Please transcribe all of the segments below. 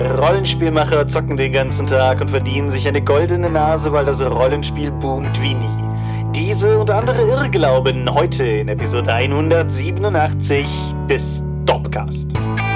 Rollenspielmacher zocken den ganzen Tag und verdienen sich eine goldene Nase, weil das Rollenspiel boomt wie nie. Diese und andere Irrglauben heute in Episode 187 des Dopcast.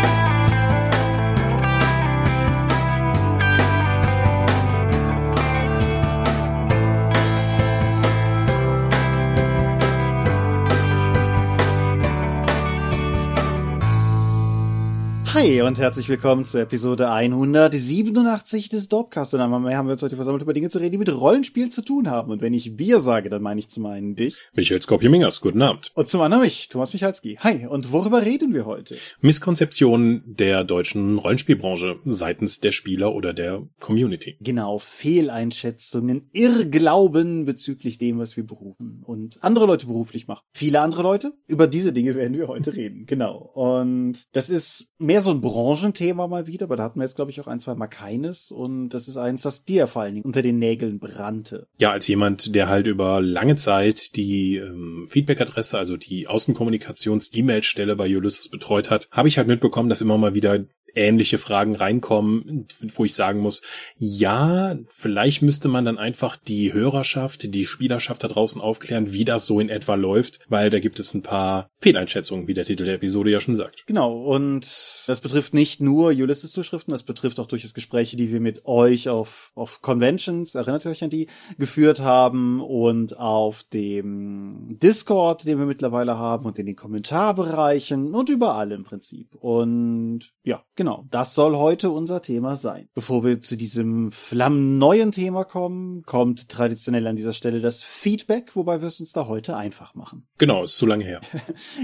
Hi und herzlich willkommen zur Episode 187 des Dopcast. Und einmal mehr haben wir uns heute versammelt, über Dinge zu reden, die mit Rollenspiel zu tun haben. Und wenn ich wir sage, dann meine ich zum einen dich. Michael Skopje-Mingers, guten Abend. Und zum anderen mich, Thomas Michalski. Hi, und worüber reden wir heute? Misskonzeption der deutschen Rollenspielbranche seitens der Spieler oder der Community. Genau, Fehleinschätzungen, Irrglauben bezüglich dem, was wir berufen und andere Leute beruflich machen. Viele andere Leute, über diese Dinge werden wir heute reden. Genau. Und das ist mehr so so ein Branchenthema mal wieder, aber da hatten wir jetzt, glaube ich, auch ein, zwei Mal keines. Und das ist eins, das dir vor allen Dingen unter den Nägeln brannte. Ja, als jemand, der halt über lange Zeit die ähm, Feedback-Adresse, also die Außenkommunikations-E-Mail-Stelle bei Ulysses betreut hat, habe ich halt mitbekommen, dass immer mal wieder ähnliche Fragen reinkommen, wo ich sagen muss, ja, vielleicht müsste man dann einfach die Hörerschaft, die Spielerschaft da draußen aufklären, wie das so in etwa läuft, weil da gibt es ein paar Fehleinschätzungen, wie der Titel der Episode ja schon sagt. Genau, und das betrifft nicht nur Ulysses-Zuschriften, das betrifft auch durchaus Gespräche, die wir mit euch auf, auf Conventions, erinnert ihr euch an die, geführt haben und auf dem Discord, den wir mittlerweile haben und in den Kommentarbereichen und überall im Prinzip. Und ja, genau, das soll heute unser Thema sein. Bevor wir zu diesem flammenneuen Thema kommen, kommt traditionell an dieser Stelle das Feedback, wobei wir es uns da heute einfach machen. Genau, ist zu lange her.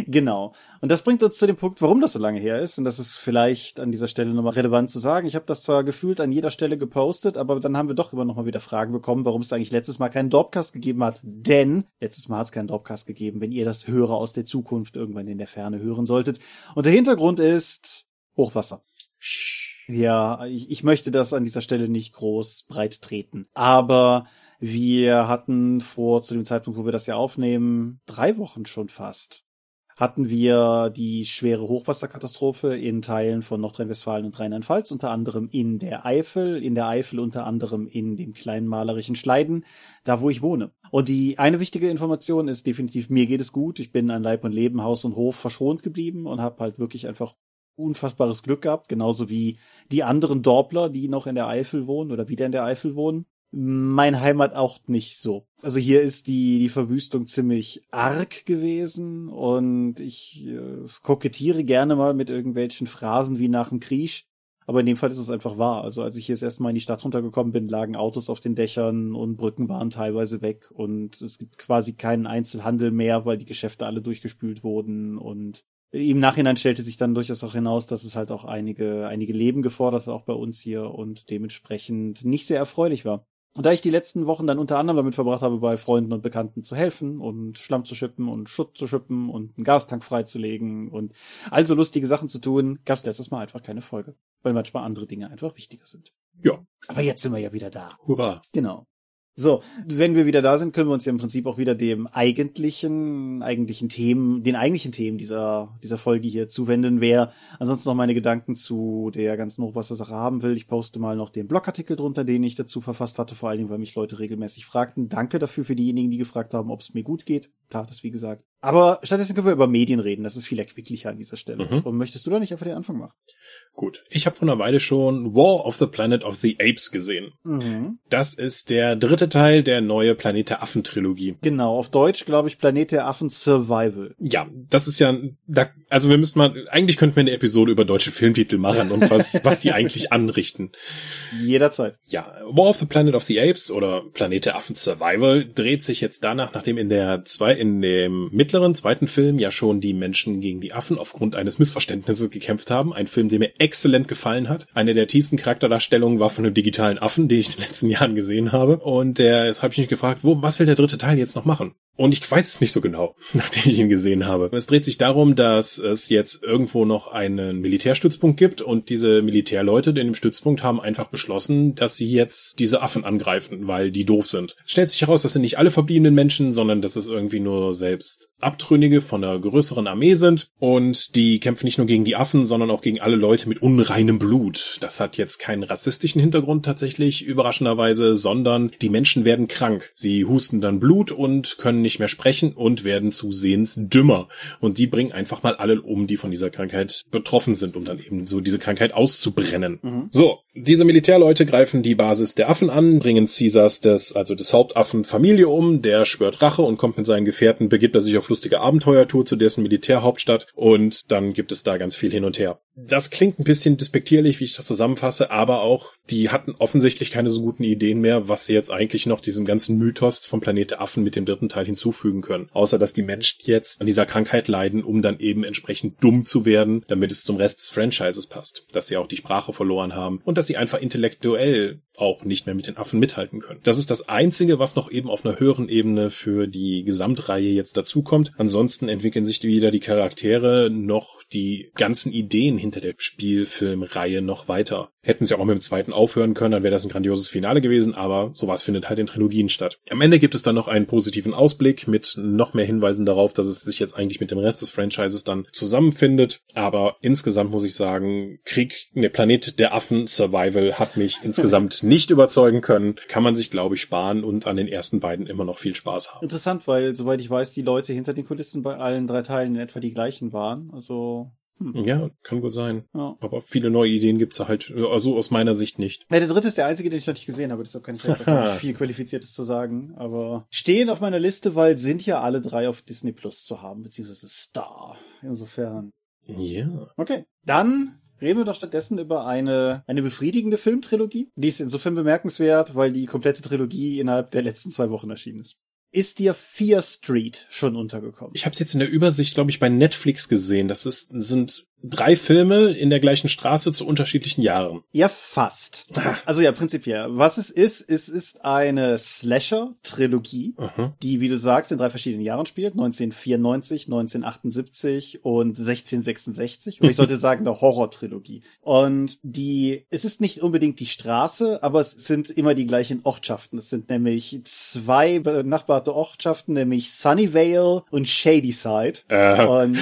genau. Und das bringt uns zu dem Punkt, warum das so lange her ist. Und das ist vielleicht an dieser Stelle nochmal relevant zu sagen. Ich habe das zwar gefühlt an jeder Stelle gepostet, aber dann haben wir doch immer nochmal wieder Fragen bekommen, warum es eigentlich letztes Mal keinen Dropcast gegeben hat. Denn letztes Mal hat es keinen Dropcast gegeben, wenn ihr das Hörer aus der Zukunft irgendwann in der Ferne hören solltet. Und der Hintergrund ist, Hochwasser. Ja, ich, ich möchte das an dieser Stelle nicht groß breit treten. Aber wir hatten vor, zu dem Zeitpunkt, wo wir das ja aufnehmen, drei Wochen schon fast, hatten wir die schwere Hochwasserkatastrophe in Teilen von Nordrhein-Westfalen und Rheinland-Pfalz, unter anderem in der Eifel, in der Eifel unter anderem in dem kleinen malerischen Schleiden, da wo ich wohne. Und die eine wichtige Information ist definitiv, mir geht es gut. Ich bin an Leib und Leben, Haus und Hof verschont geblieben und habe halt wirklich einfach unfassbares Glück gehabt, genauso wie die anderen Dorpler, die noch in der Eifel wohnen oder wieder in der Eifel wohnen. Mein Heimat auch nicht so. Also hier ist die, die Verwüstung ziemlich arg gewesen und ich äh, kokettiere gerne mal mit irgendwelchen Phrasen wie nach dem Krieg. Aber in dem Fall ist es einfach wahr. Also als ich hier das erste Mal in die Stadt runtergekommen bin, lagen Autos auf den Dächern und Brücken waren teilweise weg und es gibt quasi keinen Einzelhandel mehr, weil die Geschäfte alle durchgespült wurden und im Nachhinein stellte sich dann durchaus auch hinaus, dass es halt auch einige, einige Leben gefordert hat, auch bei uns hier und dementsprechend nicht sehr erfreulich war. Und da ich die letzten Wochen dann unter anderem damit verbracht habe, bei Freunden und Bekannten zu helfen und Schlamm zu schippen und Schutt zu schippen und einen Gastank freizulegen und also lustige Sachen zu tun, gab es letztes Mal einfach keine Folge, weil manchmal andere Dinge einfach wichtiger sind. Ja. Aber jetzt sind wir ja wieder da. Hurra. Genau. So, wenn wir wieder da sind, können wir uns ja im Prinzip auch wieder dem eigentlichen, eigentlichen Themen, den eigentlichen Themen dieser, dieser Folge hier zuwenden. Wer ansonsten noch meine Gedanken zu der ganzen Hochwassersache haben will, ich poste mal noch den Blogartikel drunter, den ich dazu verfasst hatte, vor allen Dingen, weil mich Leute regelmäßig fragten. Danke dafür für diejenigen, die gefragt haben, ob es mir gut geht. Tat es, wie gesagt. Aber stattdessen können wir über Medien reden. Das ist viel erquicklicher an dieser Stelle. Mhm. Und möchtest du da nicht einfach den Anfang machen? Gut. Ich habe vor einer Weile schon War of the Planet of the Apes gesehen. Mhm. Das ist der dritte Teil der neue Planet der Affen Trilogie. Genau. Auf Deutsch, glaube ich, Planet der Affen Survival. Ja, das ist ja, da, also wir müssen mal, eigentlich könnten wir eine Episode über deutsche Filmtitel machen und was, was die eigentlich anrichten. Jederzeit. Ja, War of the Planet of the Apes oder Planet der Affen Survival dreht sich jetzt danach, nachdem in der zwei, in dem mittleren zweiten Film ja schon die Menschen gegen die Affen aufgrund eines Missverständnisses gekämpft haben. Ein Film, der mir exzellent gefallen hat. Eine der tiefsten Charakterdarstellungen war von einem digitalen Affen, den ich in den letzten Jahren gesehen habe. Und der, jetzt habe ich mich gefragt, wo, was will der dritte Teil jetzt noch machen? Und ich weiß es nicht so genau, nachdem ich ihn gesehen habe. Es dreht sich darum, dass es jetzt irgendwo noch einen Militärstützpunkt gibt und diese Militärleute in dem Stützpunkt haben einfach beschlossen, dass sie jetzt diese Affen angreifen, weil die doof sind. Stellt sich heraus, das sind nicht alle verbliebenen Menschen, sondern dass es irgendwie nur selbst Abtrünnige von einer größeren Armee sind und die kämpfen nicht nur gegen die Affen, sondern auch gegen alle Leute mit unreinem Blut. Das hat jetzt keinen rassistischen Hintergrund tatsächlich, überraschenderweise, sondern die Menschen werden krank. Sie husten dann Blut und können nicht mehr sprechen und werden zusehends dümmer. Und die bringen einfach mal alle um, die von dieser Krankheit betroffen sind, um dann eben so diese Krankheit auszubrennen. Mhm. So, diese Militärleute greifen die Basis der Affen an, bringen Caesars des, also des Hauptaffen Familie um, der schwört Rache und kommt mit seinen Gefährten, begibt er sich auf lustige Abenteuertour zu dessen Militärhauptstadt und dann gibt es da ganz viel hin und her. Das klingt ein bisschen despektierlich, wie ich das zusammenfasse, aber auch, die hatten offensichtlich keine so guten Ideen mehr, was sie jetzt eigentlich noch diesem ganzen Mythos vom Planet der Affen mit dem dritten Teil hinzufügen können. Außer, dass die Menschen jetzt an dieser Krankheit leiden, um dann eben entsprechend dumm zu werden, damit es zum Rest des Franchises passt. Dass sie auch die Sprache verloren haben und dass sie einfach intellektuell auch nicht mehr mit den Affen mithalten können. Das ist das Einzige, was noch eben auf einer höheren Ebene für die Gesamtreihe jetzt dazukommt. Ansonsten entwickeln sich wieder die Charaktere noch die ganzen Ideen hinter der Spielfilmreihe noch weiter. Hätten sie auch mit dem zweiten aufhören können, dann wäre das ein grandioses Finale gewesen, aber sowas findet halt in Trilogien statt. Am Ende gibt es dann noch einen positiven Ausblick mit noch mehr Hinweisen darauf, dass es sich jetzt eigentlich mit dem Rest des Franchises dann zusammenfindet. Aber insgesamt muss ich sagen, Krieg, ne, Planet der Affen Survival hat mich insgesamt nicht überzeugen können. Kann man sich, glaube ich, sparen und an den ersten beiden immer noch viel Spaß haben. Interessant, weil, soweit ich weiß, die Leute hinter den Kulissen bei allen drei Teilen in etwa die gleichen waren. Also hm. Ja, kann gut sein. Ja. Aber viele neue Ideen gibt's da halt, also aus meiner Sicht nicht. Ja, der dritte ist der einzige, den ich noch nicht gesehen habe, deshalb kann ich jetzt auch nicht viel Qualifiziertes zu sagen. Aber stehen auf meiner Liste, weil sind ja alle drei auf Disney Plus zu haben, beziehungsweise Star. Insofern. Ja. Okay. Dann reden wir doch stattdessen über eine, eine befriedigende Filmtrilogie. Die ist insofern bemerkenswert, weil die komplette Trilogie innerhalb der letzten zwei Wochen erschienen ist. Ist dir Fear Street schon untergekommen? Ich habe es jetzt in der Übersicht, glaube ich, bei Netflix gesehen. Das ist, sind drei Filme in der gleichen Straße zu unterschiedlichen Jahren. Ja, fast. Ah. Also ja, prinzipiell. Was es ist, es ist eine Slasher-Trilogie, die, wie du sagst, in drei verschiedenen Jahren spielt. 1994, 1978 und 1666. Und ich sollte sagen, eine Horror-Trilogie. Und die, es ist nicht unbedingt die Straße, aber es sind immer die gleichen Ortschaften. Es sind nämlich zwei benachbarte Ortschaften, nämlich Sunnyvale und Shadyside. Äh. Und,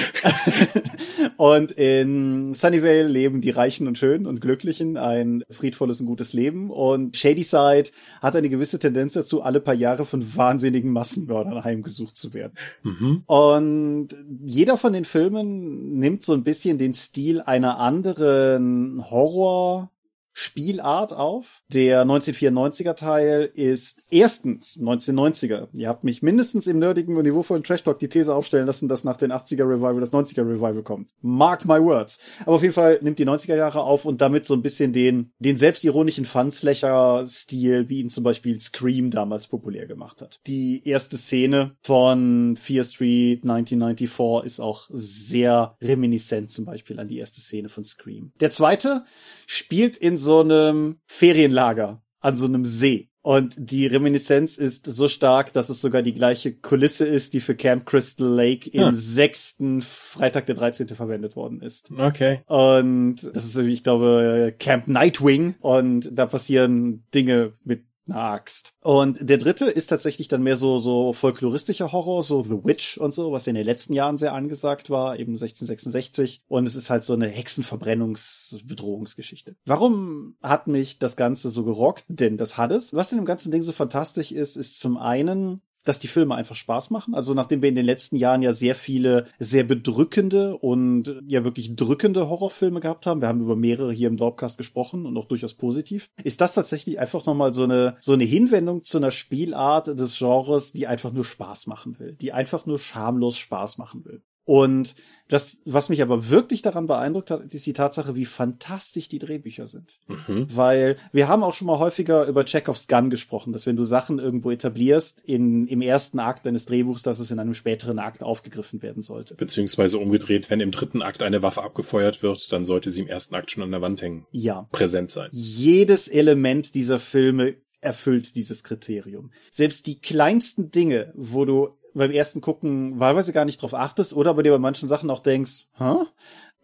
und in Sunnyvale leben die Reichen und Schönen und Glücklichen ein friedvolles und gutes Leben. Und Shadyside hat eine gewisse Tendenz dazu, alle paar Jahre von wahnsinnigen Massenmördern heimgesucht zu werden. Mhm. Und jeder von den Filmen nimmt so ein bisschen den Stil einer anderen Horror Spielart auf. Der 1994er Teil ist erstens 1990er. Ihr habt mich mindestens im nerdigen und niveauvollen Trash Talk die These aufstellen lassen, dass nach den 80er Revival das 90er Revival kommt. Mark my words. Aber auf jeden Fall nimmt die 90er Jahre auf und damit so ein bisschen den, den selbstironischen Fanslasher-Stil, wie ihn zum Beispiel Scream damals populär gemacht hat. Die erste Szene von Fear Street 1994 ist auch sehr reminiscent zum Beispiel an die erste Szene von Scream. Der zweite spielt in so einem Ferienlager an so einem See. Und die Reminiszenz ist so stark, dass es sogar die gleiche Kulisse ist, die für Camp Crystal Lake im hm. sechsten Freitag der 13. verwendet worden ist. Okay. Und das ist, ich glaube, Camp Nightwing. Und da passieren Dinge mit eine Axt. Und der dritte ist tatsächlich dann mehr so, so folkloristischer Horror, so The Witch und so, was in den letzten Jahren sehr angesagt war, eben 1666. Und es ist halt so eine Hexenverbrennungsbedrohungsgeschichte. Warum hat mich das Ganze so gerockt? Denn das hat es. Was in dem ganzen Ding so fantastisch ist, ist zum einen, dass die Filme einfach Spaß machen. Also nachdem wir in den letzten Jahren ja sehr viele sehr bedrückende und ja wirklich drückende Horrorfilme gehabt haben, wir haben über mehrere hier im Dorpcast gesprochen und auch durchaus positiv, ist das tatsächlich einfach nochmal so eine, so eine Hinwendung zu einer Spielart des Genres, die einfach nur Spaß machen will, die einfach nur schamlos Spaß machen will. Und das, was mich aber wirklich daran beeindruckt hat, ist die Tatsache, wie fantastisch die Drehbücher sind. Mhm. Weil wir haben auch schon mal häufiger über Chekhovs Gun gesprochen, dass wenn du Sachen irgendwo etablierst in, im ersten Akt deines Drehbuchs, dass es in einem späteren Akt aufgegriffen werden sollte. Beziehungsweise umgedreht, wenn im dritten Akt eine Waffe abgefeuert wird, dann sollte sie im ersten Akt schon an der Wand hängen. Ja. Präsent sein. Jedes Element dieser Filme erfüllt dieses Kriterium. Selbst die kleinsten Dinge, wo du beim ersten Gucken wahlweise gar nicht drauf achtest oder bei dir bei manchen Sachen auch denkst, hä?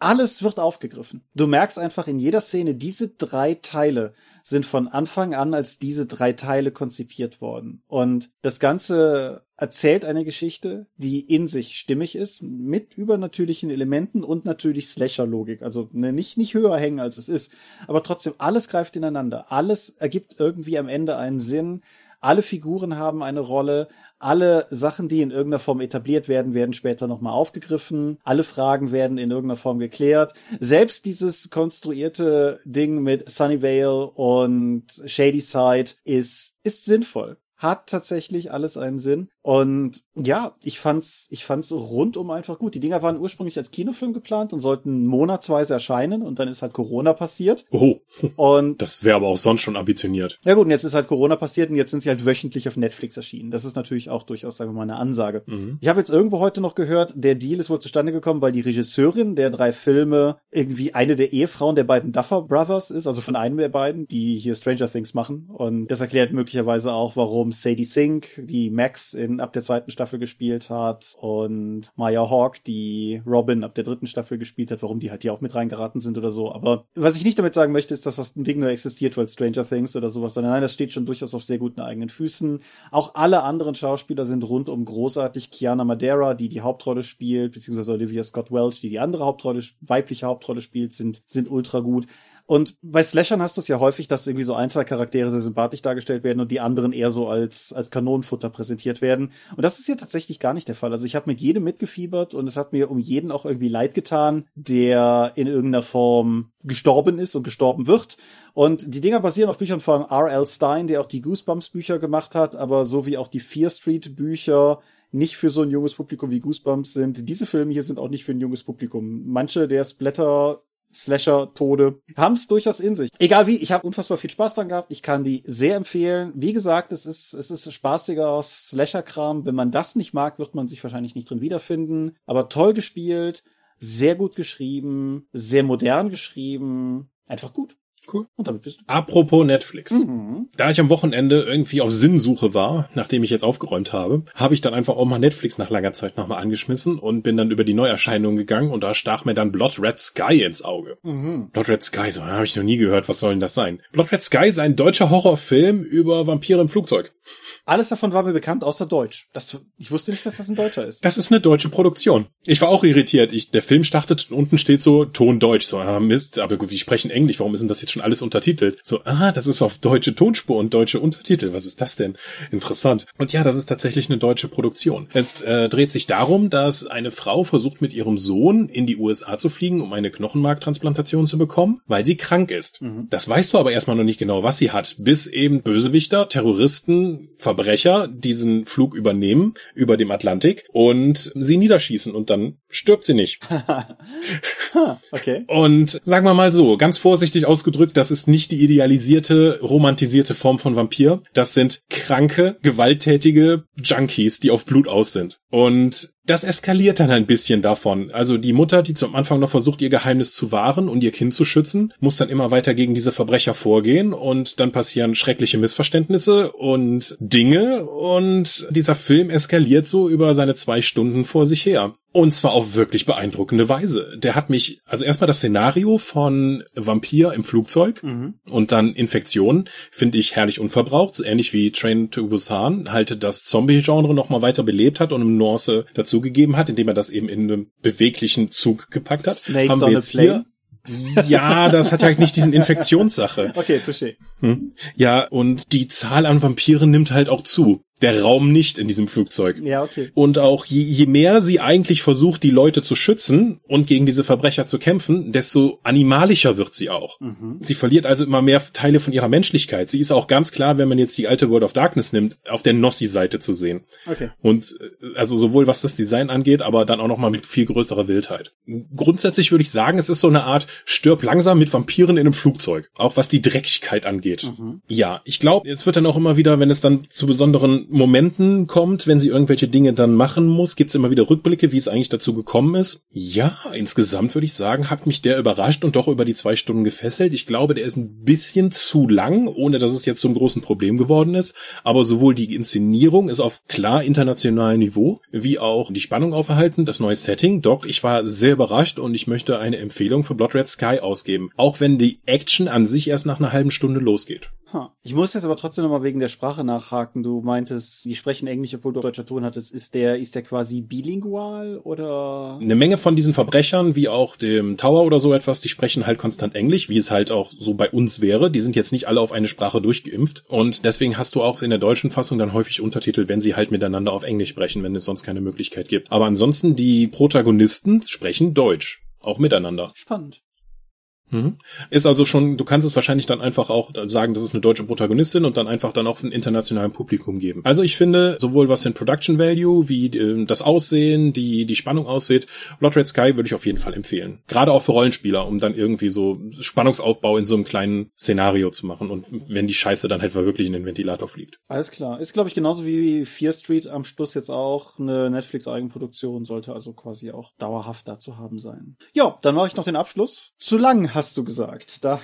Alles wird aufgegriffen. Du merkst einfach in jeder Szene, diese drei Teile sind von Anfang an als diese drei Teile konzipiert worden. Und das Ganze erzählt eine Geschichte, die in sich stimmig ist, mit übernatürlichen Elementen und natürlich Slasher-Logik. Also ne, nicht, nicht höher hängen, als es ist. Aber trotzdem, alles greift ineinander. Alles ergibt irgendwie am Ende einen Sinn. Alle Figuren haben eine Rolle, alle Sachen, die in irgendeiner Form etabliert werden, werden später nochmal aufgegriffen, alle Fragen werden in irgendeiner Form geklärt. Selbst dieses konstruierte Ding mit Sunnyvale und Shady Side ist, ist sinnvoll hat tatsächlich alles einen Sinn. Und ja, ich fand's, ich fand's rundum einfach gut. Die Dinger waren ursprünglich als Kinofilm geplant und sollten monatsweise erscheinen und dann ist halt Corona passiert. Oh. Und das wäre aber auch sonst schon ambitioniert. Ja gut, und jetzt ist halt Corona passiert und jetzt sind sie halt wöchentlich auf Netflix erschienen. Das ist natürlich auch durchaus, sagen wir mal, eine Ansage. Mhm. Ich habe jetzt irgendwo heute noch gehört, der Deal ist wohl zustande gekommen, weil die Regisseurin der drei Filme irgendwie eine der Ehefrauen der beiden Duffer Brothers ist, also von einem der beiden, die hier Stranger Things machen. Und das erklärt möglicherweise auch, warum Sadie Sink, die Max in ab der zweiten Staffel gespielt hat und Maya Hawk, die Robin ab der dritten Staffel gespielt hat, warum die halt hier auch mit reingeraten sind oder so. Aber was ich nicht damit sagen möchte, ist, dass das ein Ding nur existiert, weil Stranger Things oder sowas, sondern nein, das steht schon durchaus auf sehr guten eigenen Füßen. Auch alle anderen Schauspieler sind rundum großartig. Kiana Madeira, die die Hauptrolle spielt, beziehungsweise Olivia Scott Welch, die die andere Hauptrolle, weibliche Hauptrolle spielt, sind, sind ultra gut. Und bei Slashern hast du es ja häufig, dass irgendwie so ein, zwei Charaktere sehr sympathisch dargestellt werden und die anderen eher so als, als Kanonenfutter präsentiert werden. Und das ist hier tatsächlich gar nicht der Fall. Also ich habe mit jedem mitgefiebert und es hat mir um jeden auch irgendwie leid getan, der in irgendeiner Form gestorben ist und gestorben wird. Und die Dinger basieren auf Büchern von R.L. Stein, der auch die Goosebumps Bücher gemacht hat, aber so wie auch die Fear Street Bücher nicht für so ein junges Publikum wie Goosebumps sind. Diese Filme hier sind auch nicht für ein junges Publikum. Manche der Splatter Slasher-Tode, haben es durchaus in sich. Egal wie, ich habe unfassbar viel Spaß dran gehabt. Ich kann die sehr empfehlen. Wie gesagt, es ist, es ist spaßiger Slasher-Kram. Wenn man das nicht mag, wird man sich wahrscheinlich nicht drin wiederfinden. Aber toll gespielt, sehr gut geschrieben, sehr modern geschrieben. Einfach gut. Cool. Und damit bist du. Apropos Netflix. Mhm. Da ich am Wochenende irgendwie auf Sinnsuche war, nachdem ich jetzt aufgeräumt habe, habe ich dann einfach auch mal Netflix nach langer Zeit nochmal angeschmissen und bin dann über die Neuerscheinungen gegangen und da stach mir dann Blood Red Sky ins Auge. Mhm. Blood Red Sky, so habe ich noch nie gehört, was soll denn das sein? Blood Red Sky ist ein deutscher Horrorfilm über Vampire im Flugzeug. Alles davon war mir bekannt, außer Deutsch. Das, ich wusste nicht, dass das ein Deutscher ist. Das ist eine deutsche Produktion. Ich war auch irritiert. Ich, der Film startet und unten steht so Ton Deutsch. So, ah, Mist, aber gut, wir sprechen Englisch. Warum ist denn das jetzt schon alles untertitelt? So, ah, das ist auf deutsche Tonspur und deutsche Untertitel. Was ist das denn? Interessant. Und ja, das ist tatsächlich eine deutsche Produktion. Es äh, dreht sich darum, dass eine Frau versucht, mit ihrem Sohn in die USA zu fliegen, um eine Knochenmarktransplantation zu bekommen, weil sie krank ist. Mhm. Das weißt du aber erstmal noch nicht genau, was sie hat, bis eben Bösewichter, Terroristen, Verbrecher diesen Flug übernehmen über dem Atlantik und sie niederschießen und dann stirbt sie nicht. okay. Und sagen wir mal so, ganz vorsichtig ausgedrückt, das ist nicht die idealisierte, romantisierte Form von Vampir. Das sind kranke, gewalttätige Junkies, die auf Blut aus sind. Und das eskaliert dann ein bisschen davon. Also die Mutter, die zum Anfang noch versucht, ihr Geheimnis zu wahren und ihr Kind zu schützen, muss dann immer weiter gegen diese Verbrecher vorgehen und dann passieren schreckliche Missverständnisse und Dinge und dieser Film eskaliert so über seine zwei Stunden vor sich her. Und zwar auf wirklich beeindruckende Weise. Der hat mich, also erstmal das Szenario von Vampir im Flugzeug mhm. und dann Infektion finde ich herrlich unverbraucht, so ähnlich wie Train to Busan, halt das Zombie-Genre nochmal weiter belebt hat und eine Nuance dazugegeben hat, indem er das eben in einen beweglichen Zug gepackt hat. Snakes Haben wir jetzt hier ja, das hat ja nicht diesen Infektionssache. Okay, touché. Hm? Ja, und die Zahl an Vampiren nimmt halt auch zu der Raum nicht in diesem Flugzeug. Ja, okay. Und auch je, je mehr sie eigentlich versucht, die Leute zu schützen und gegen diese Verbrecher zu kämpfen, desto animalischer wird sie auch. Mhm. Sie verliert also immer mehr Teile von ihrer Menschlichkeit. Sie ist auch ganz klar, wenn man jetzt die alte World of Darkness nimmt, auf der Nossi-Seite zu sehen. Okay. Und äh, also sowohl was das Design angeht, aber dann auch nochmal mit viel größerer Wildheit. Grundsätzlich würde ich sagen, es ist so eine Art stirb langsam mit Vampiren in einem Flugzeug. Auch was die Dreckigkeit angeht. Mhm. Ja, ich glaube, jetzt wird dann auch immer wieder, wenn es dann zu besonderen Momenten kommt, wenn sie irgendwelche Dinge dann machen muss, gibt's immer wieder Rückblicke, wie es eigentlich dazu gekommen ist. Ja, insgesamt würde ich sagen, hat mich der überrascht und doch über die zwei Stunden gefesselt. Ich glaube, der ist ein bisschen zu lang, ohne dass es jetzt zum großen Problem geworden ist. Aber sowohl die Inszenierung ist auf klar internationalem Niveau, wie auch die Spannung auferhalten, das neue Setting. Doch, ich war sehr überrascht und ich möchte eine Empfehlung für Blood Red Sky ausgeben. Auch wenn die Action an sich erst nach einer halben Stunde losgeht. Huh. Ich muss jetzt aber trotzdem nochmal wegen der Sprache nachhaken. Du meintest, die sprechen Englisch, obwohl du deutscher Ton hattest. Ist der, ist der quasi bilingual oder? Eine Menge von diesen Verbrechern, wie auch dem Tower oder so etwas, die sprechen halt konstant Englisch, wie es halt auch so bei uns wäre. Die sind jetzt nicht alle auf eine Sprache durchgeimpft. Und deswegen hast du auch in der deutschen Fassung dann häufig Untertitel, wenn sie halt miteinander auf Englisch sprechen, wenn es sonst keine Möglichkeit gibt. Aber ansonsten, die Protagonisten sprechen Deutsch. Auch miteinander. Spannend. Mhm. Ist also schon, du kannst es wahrscheinlich dann einfach auch sagen, das ist eine deutsche Protagonistin und dann einfach dann auch ein internationalen Publikum geben. Also ich finde, sowohl was den Production Value, wie äh, das Aussehen, die, die Spannung aussieht, Blood Red Sky würde ich auf jeden Fall empfehlen. Gerade auch für Rollenspieler, um dann irgendwie so Spannungsaufbau in so einem kleinen Szenario zu machen und wenn die Scheiße dann halt wirklich in den Ventilator fliegt. Alles klar. Ist, glaube ich, genauso wie Fear Street am Schluss jetzt auch eine Netflix-Eigenproduktion, sollte also quasi auch dauerhaft da zu haben sein. Ja, dann mache ich noch den Abschluss. Zu lang hast du gesagt. Da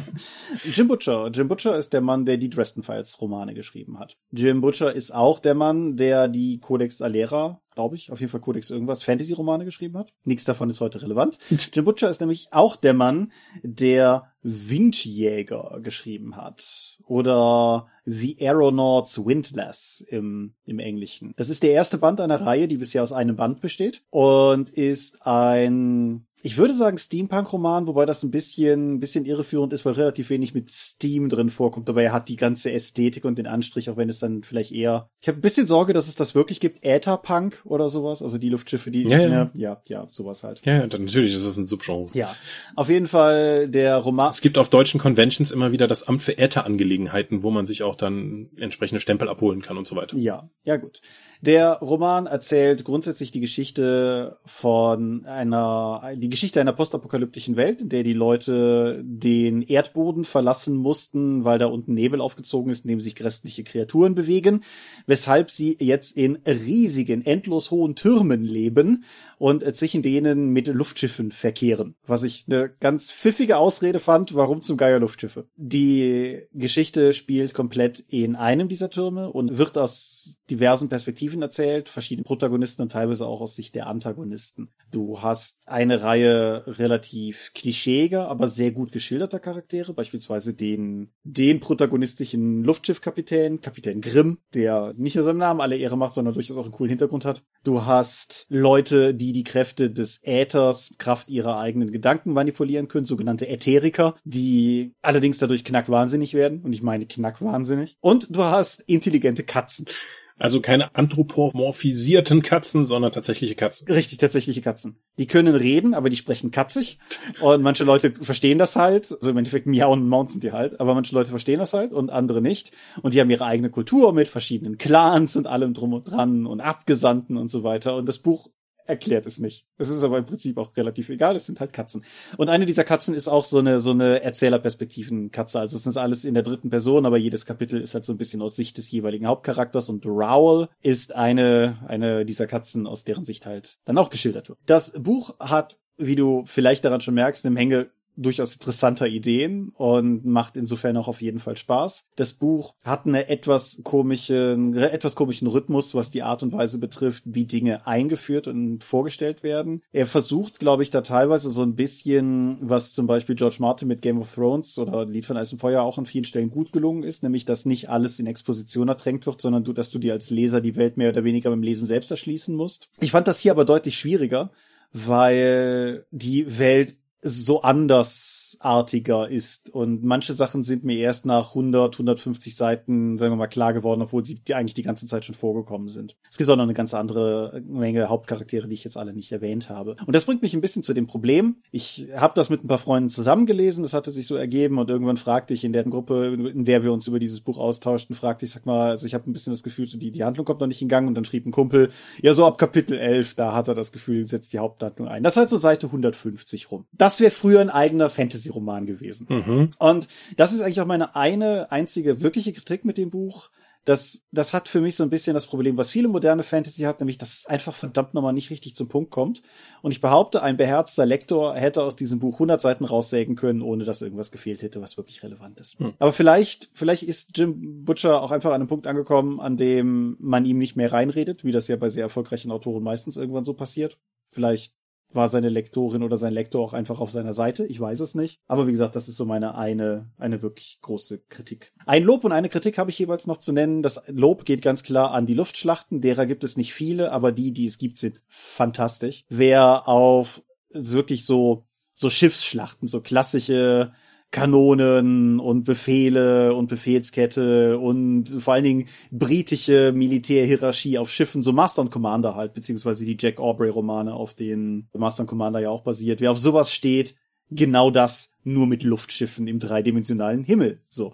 Jim Butcher. Jim Butcher ist der Mann, der die Dresden Files Romane geschrieben hat. Jim Butcher ist auch der Mann, der die Codex Alera glaube ich, auf jeden Fall Codex irgendwas, Fantasy-Romane geschrieben hat. Nichts davon ist heute relevant. Jim Butcher ist nämlich auch der Mann, der Windjäger geschrieben hat. Oder The Aeronauts Windless im, im Englischen. Das ist der erste Band einer Reihe, die bisher aus einem Band besteht und ist ein ich würde sagen Steampunk-Roman, wobei das ein bisschen, ein bisschen irreführend ist, weil relativ wenig mit Steam drin vorkommt. Aber er hat die ganze Ästhetik und den Anstrich, auch wenn es dann vielleicht eher. Ich habe ein bisschen Sorge, dass es das wirklich gibt. Ätherpunk oder sowas, also die Luftschiffe, die. Ja, ja, ja, ja, ja sowas halt. Ja, dann natürlich ist es ein Subgenre. Ja, auf jeden Fall der Roman. Es gibt auf deutschen Conventions immer wieder das Amt für Ätherangelegenheiten, wo man sich auch dann entsprechende Stempel abholen kann und so weiter. Ja, ja gut. Der Roman erzählt grundsätzlich die Geschichte von einer, die Geschichte einer postapokalyptischen Welt, in der die Leute den Erdboden verlassen mussten, weil da unten Nebel aufgezogen ist, in dem sich grässliche Kreaturen bewegen, weshalb sie jetzt in riesigen, endlos hohen Türmen leben und zwischen denen mit Luftschiffen verkehren. Was ich eine ganz pfiffige Ausrede fand, warum zum Geier Luftschiffe. Die Geschichte spielt komplett in einem dieser Türme und wird aus diversen Perspektiven erzählt, verschiedene Protagonisten und teilweise auch aus Sicht der Antagonisten. Du hast eine Reihe relativ klischeeiger, aber sehr gut geschilderter Charaktere, beispielsweise den, den protagonistischen Luftschiffkapitän, Kapitän Grimm, der nicht nur seinem Namen alle Ehre macht, sondern durchaus auch einen coolen Hintergrund hat. Du hast Leute, die die Kräfte des Äthers Kraft ihrer eigenen Gedanken manipulieren können, sogenannte Ätheriker, die allerdings dadurch knackwahnsinnig werden. Und ich meine knackwahnsinnig. Und du hast intelligente Katzen. Also keine anthropomorphisierten Katzen, sondern tatsächliche Katzen. Richtig, tatsächliche Katzen. Die können reden, aber die sprechen katzig. Und manche Leute verstehen das halt. Also im Endeffekt miauen und maunzen die halt. Aber manche Leute verstehen das halt und andere nicht. Und die haben ihre eigene Kultur mit verschiedenen Clans und allem drum und dran und Abgesandten und so weiter. Und das Buch erklärt es nicht. Das ist aber im Prinzip auch relativ egal. Es sind halt Katzen. Und eine dieser Katzen ist auch so eine, so eine Erzählerperspektiven-Katze. Also es ist alles in der dritten Person, aber jedes Kapitel ist halt so ein bisschen aus Sicht des jeweiligen Hauptcharakters und Rowell ist eine, eine dieser Katzen, aus deren Sicht halt dann auch geschildert wird. Das Buch hat wie du vielleicht daran schon merkst, eine Menge durchaus interessanter Ideen und macht insofern auch auf jeden Fall Spaß. Das Buch hat eine etwas komischen, etwas komischen Rhythmus, was die Art und Weise betrifft, wie Dinge eingeführt und vorgestellt werden. Er versucht, glaube ich, da teilweise so ein bisschen, was zum Beispiel George Martin mit Game of Thrones oder Lied von Eis und Feuer auch an vielen Stellen gut gelungen ist, nämlich, dass nicht alles in Exposition ertränkt wird, sondern du, dass du dir als Leser die Welt mehr oder weniger beim Lesen selbst erschließen musst. Ich fand das hier aber deutlich schwieriger, weil die Welt so andersartiger ist. Und manche Sachen sind mir erst nach 100, 150 Seiten, sagen wir mal, klar geworden, obwohl sie eigentlich die ganze Zeit schon vorgekommen sind. Es gibt auch noch eine ganz andere Menge Hauptcharaktere, die ich jetzt alle nicht erwähnt habe. Und das bringt mich ein bisschen zu dem Problem. Ich habe das mit ein paar Freunden zusammengelesen, das hatte sich so ergeben und irgendwann fragte ich in der Gruppe, in der wir uns über dieses Buch austauschten, fragte ich, sag mal, also ich habe ein bisschen das Gefühl, so die, die Handlung kommt noch nicht in Gang und dann schrieb ein Kumpel, ja, so ab Kapitel 11, da hat er das Gefühl, setzt die Haupthandlung ein. Das ist halt so Seite 150 rum. Das das wäre früher ein eigener Fantasy-Roman gewesen. Mhm. Und das ist eigentlich auch meine eine einzige wirkliche Kritik mit dem Buch das, das hat für mich so ein bisschen das Problem, was viele moderne Fantasy hat, nämlich, dass es einfach verdammt nochmal nicht richtig zum Punkt kommt. Und ich behaupte, ein beherzter Lektor hätte aus diesem Buch 100 Seiten raussägen können, ohne dass irgendwas gefehlt hätte, was wirklich relevant ist. Hm. Aber vielleicht, vielleicht ist Jim Butcher auch einfach an einem Punkt angekommen, an dem man ihm nicht mehr reinredet, wie das ja bei sehr erfolgreichen Autoren meistens irgendwann so passiert. Vielleicht war seine Lektorin oder sein Lektor auch einfach auf seiner Seite. Ich weiß es nicht. Aber wie gesagt, das ist so meine eine, eine wirklich große Kritik. Ein Lob und eine Kritik habe ich jeweils noch zu nennen. Das Lob geht ganz klar an die Luftschlachten. Derer gibt es nicht viele, aber die, die es gibt, sind fantastisch. Wer auf wirklich so, so Schiffsschlachten, so klassische Kanonen und Befehle und Befehlskette und vor allen Dingen britische Militärhierarchie auf Schiffen, so Master und Commander halt, beziehungsweise die Jack Aubrey Romane, auf denen Master und Commander ja auch basiert. Wer auf sowas steht, genau das nur mit Luftschiffen im dreidimensionalen Himmel. So.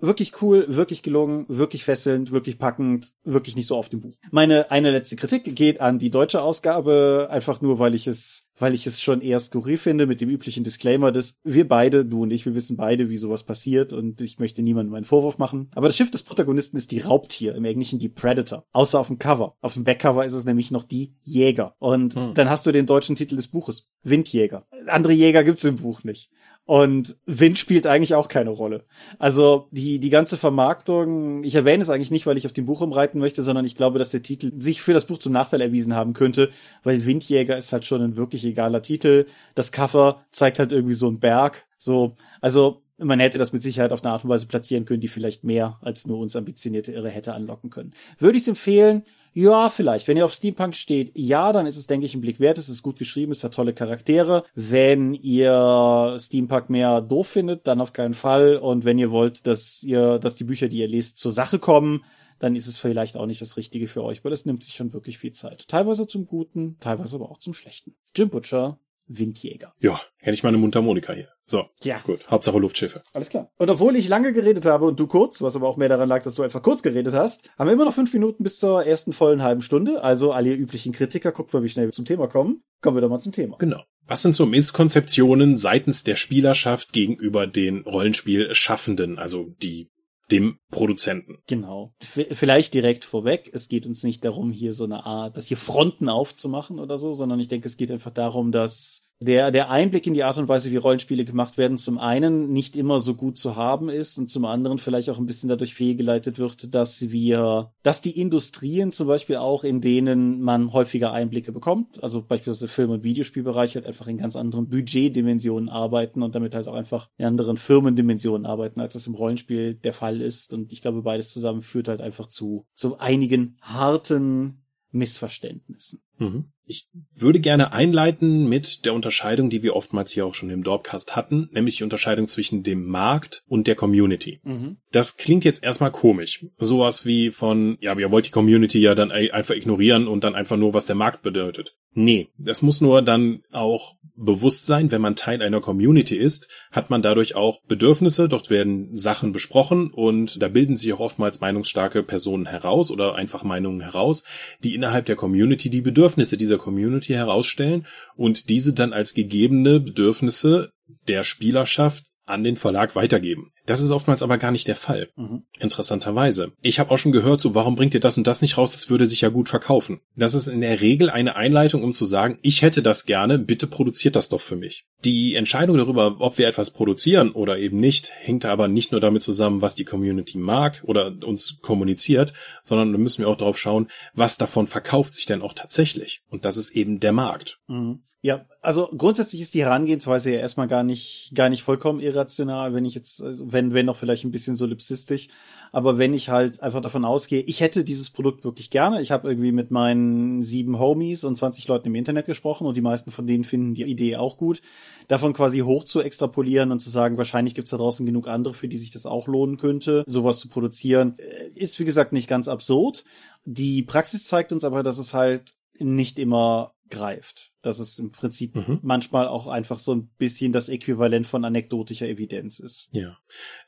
Wirklich cool, wirklich gelungen, wirklich fesselnd, wirklich packend, wirklich nicht so auf dem Buch. Meine eine letzte Kritik geht an die deutsche Ausgabe, einfach nur, weil ich es weil ich es schon eher skurril finde mit dem üblichen Disclaimer, dass wir beide, du und ich, wir wissen beide, wie sowas passiert und ich möchte niemandem einen Vorwurf machen. Aber das Schiff des Protagonisten ist die Raubtier, im Englischen die Predator. Außer auf dem Cover. Auf dem Backcover ist es nämlich noch die Jäger. Und hm. dann hast du den deutschen Titel des Buches. Windjäger. Andere Jäger gibt's im Buch nicht. Und Wind spielt eigentlich auch keine Rolle. Also die, die ganze Vermarktung, ich erwähne es eigentlich nicht, weil ich auf dem Buch umreiten möchte, sondern ich glaube, dass der Titel sich für das Buch zum Nachteil erwiesen haben könnte, weil Windjäger ist halt schon ein wirklich egaler Titel. Das Cover zeigt halt irgendwie so einen Berg. So, also man hätte das mit Sicherheit auf eine Art und Weise platzieren können, die vielleicht mehr als nur uns ambitionierte Irre hätte anlocken können. Würde ich es empfehlen? Ja, vielleicht. Wenn ihr auf Steampunk steht, ja, dann ist es, denke ich, ein Blick wert. Es ist gut geschrieben, es hat tolle Charaktere. Wenn ihr Steampunk mehr doof findet, dann auf keinen Fall. Und wenn ihr wollt, dass ihr, dass die Bücher, die ihr lest, zur Sache kommen, dann ist es vielleicht auch nicht das Richtige für euch, weil es nimmt sich schon wirklich viel Zeit. Teilweise zum Guten, teilweise aber auch zum Schlechten. Jim Butcher, Windjäger. Ja, hätte ich mal eine Mundharmonika hier. So, yes. gut. Hauptsache Luftschiffe. Alles klar. Und obwohl ich lange geredet habe und du kurz, was aber auch mehr daran lag, dass du einfach kurz geredet hast, haben wir immer noch fünf Minuten bis zur ersten vollen halben Stunde. Also alle üblichen Kritiker, guckt mal, wie schnell wir zum Thema kommen. Kommen wir doch mal zum Thema. Genau. Was sind so Misskonzeptionen seitens der Spielerschaft gegenüber den Rollenspielschaffenden, also die dem Produzenten. Genau. V vielleicht direkt vorweg. Es geht uns nicht darum, hier so eine Art, dass hier Fronten aufzumachen oder so, sondern ich denke, es geht einfach darum, dass der, der Einblick in die Art und Weise, wie Rollenspiele gemacht werden, zum einen nicht immer so gut zu haben ist und zum anderen vielleicht auch ein bisschen dadurch fehlgeleitet wird, dass wir, dass die Industrien zum Beispiel auch, in denen man häufiger Einblicke bekommt, also beispielsweise Film- und Videospielbereich halt einfach in ganz anderen Budgetdimensionen arbeiten und damit halt auch einfach in anderen Firmendimensionen arbeiten, als das im Rollenspiel der Fall ist. Und ich glaube, beides zusammen führt halt einfach zu, zu einigen harten Missverständnissen. Mhm. Ich würde gerne einleiten mit der Unterscheidung, die wir oftmals hier auch schon im Dorpcast hatten, nämlich die Unterscheidung zwischen dem Markt und der Community. Mhm. Das klingt jetzt erstmal komisch. Sowas wie von, ja, ihr wollt die Community ja dann einfach ignorieren und dann einfach nur, was der Markt bedeutet. Nee, das muss nur dann auch bewusst sein, wenn man Teil einer Community ist, hat man dadurch auch Bedürfnisse, dort werden Sachen besprochen und da bilden sich auch oftmals meinungsstarke Personen heraus oder einfach Meinungen heraus, die innerhalb der Community die Bedürfnisse dieser Community herausstellen und diese dann als gegebene Bedürfnisse der Spielerschaft an den Verlag weitergeben. Das ist oftmals aber gar nicht der Fall. Mhm. Interessanterweise. Ich habe auch schon gehört, so warum bringt ihr das und das nicht raus? Das würde sich ja gut verkaufen. Das ist in der Regel eine Einleitung, um zu sagen, ich hätte das gerne, bitte produziert das doch für mich. Die Entscheidung darüber, ob wir etwas produzieren oder eben nicht, hängt aber nicht nur damit zusammen, was die Community mag oder uns kommuniziert, sondern da müssen wir auch darauf schauen, was davon verkauft sich denn auch tatsächlich. Und das ist eben der Markt. Mhm. Ja, also grundsätzlich ist die Herangehensweise ja erstmal gar nicht, gar nicht vollkommen irrational, wenn ich jetzt, also wenn, wenn noch vielleicht ein bisschen solipsistisch. Aber wenn ich halt einfach davon ausgehe, ich hätte dieses Produkt wirklich gerne. Ich habe irgendwie mit meinen sieben Homies und 20 Leuten im Internet gesprochen und die meisten von denen finden die Idee auch gut. Davon quasi hoch zu extrapolieren und zu sagen, wahrscheinlich gibt's da draußen genug andere, für die sich das auch lohnen könnte, sowas zu produzieren, äh, ist wie gesagt nicht ganz absurd. Die Praxis zeigt uns aber, dass es halt nicht immer greift. Dass es im Prinzip mhm. manchmal auch einfach so ein bisschen das Äquivalent von anekdotischer Evidenz ist. Ja.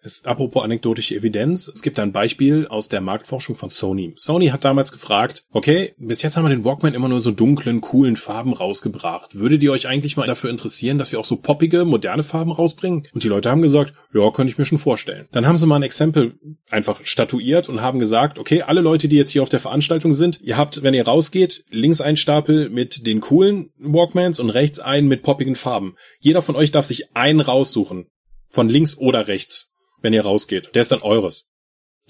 Es, apropos anekdotische Evidenz, es gibt ein Beispiel aus der Marktforschung von Sony. Sony hat damals gefragt, okay, bis jetzt haben wir den Walkman immer nur so dunklen, coolen Farben rausgebracht. Würdet ihr euch eigentlich mal dafür interessieren, dass wir auch so poppige, moderne Farben rausbringen? Und die Leute haben gesagt, ja, könnte ich mir schon vorstellen. Dann haben sie mal ein Exempel einfach statuiert und haben gesagt, okay, alle Leute, die jetzt hier auf der Veranstaltung sind, ihr habt, wenn ihr rausgeht, links ein Stapel mit den coolen Walkmans und rechts einen mit poppigen Farben. Jeder von euch darf sich einen raussuchen. Von links oder rechts, wenn ihr rausgeht. Der ist dann eures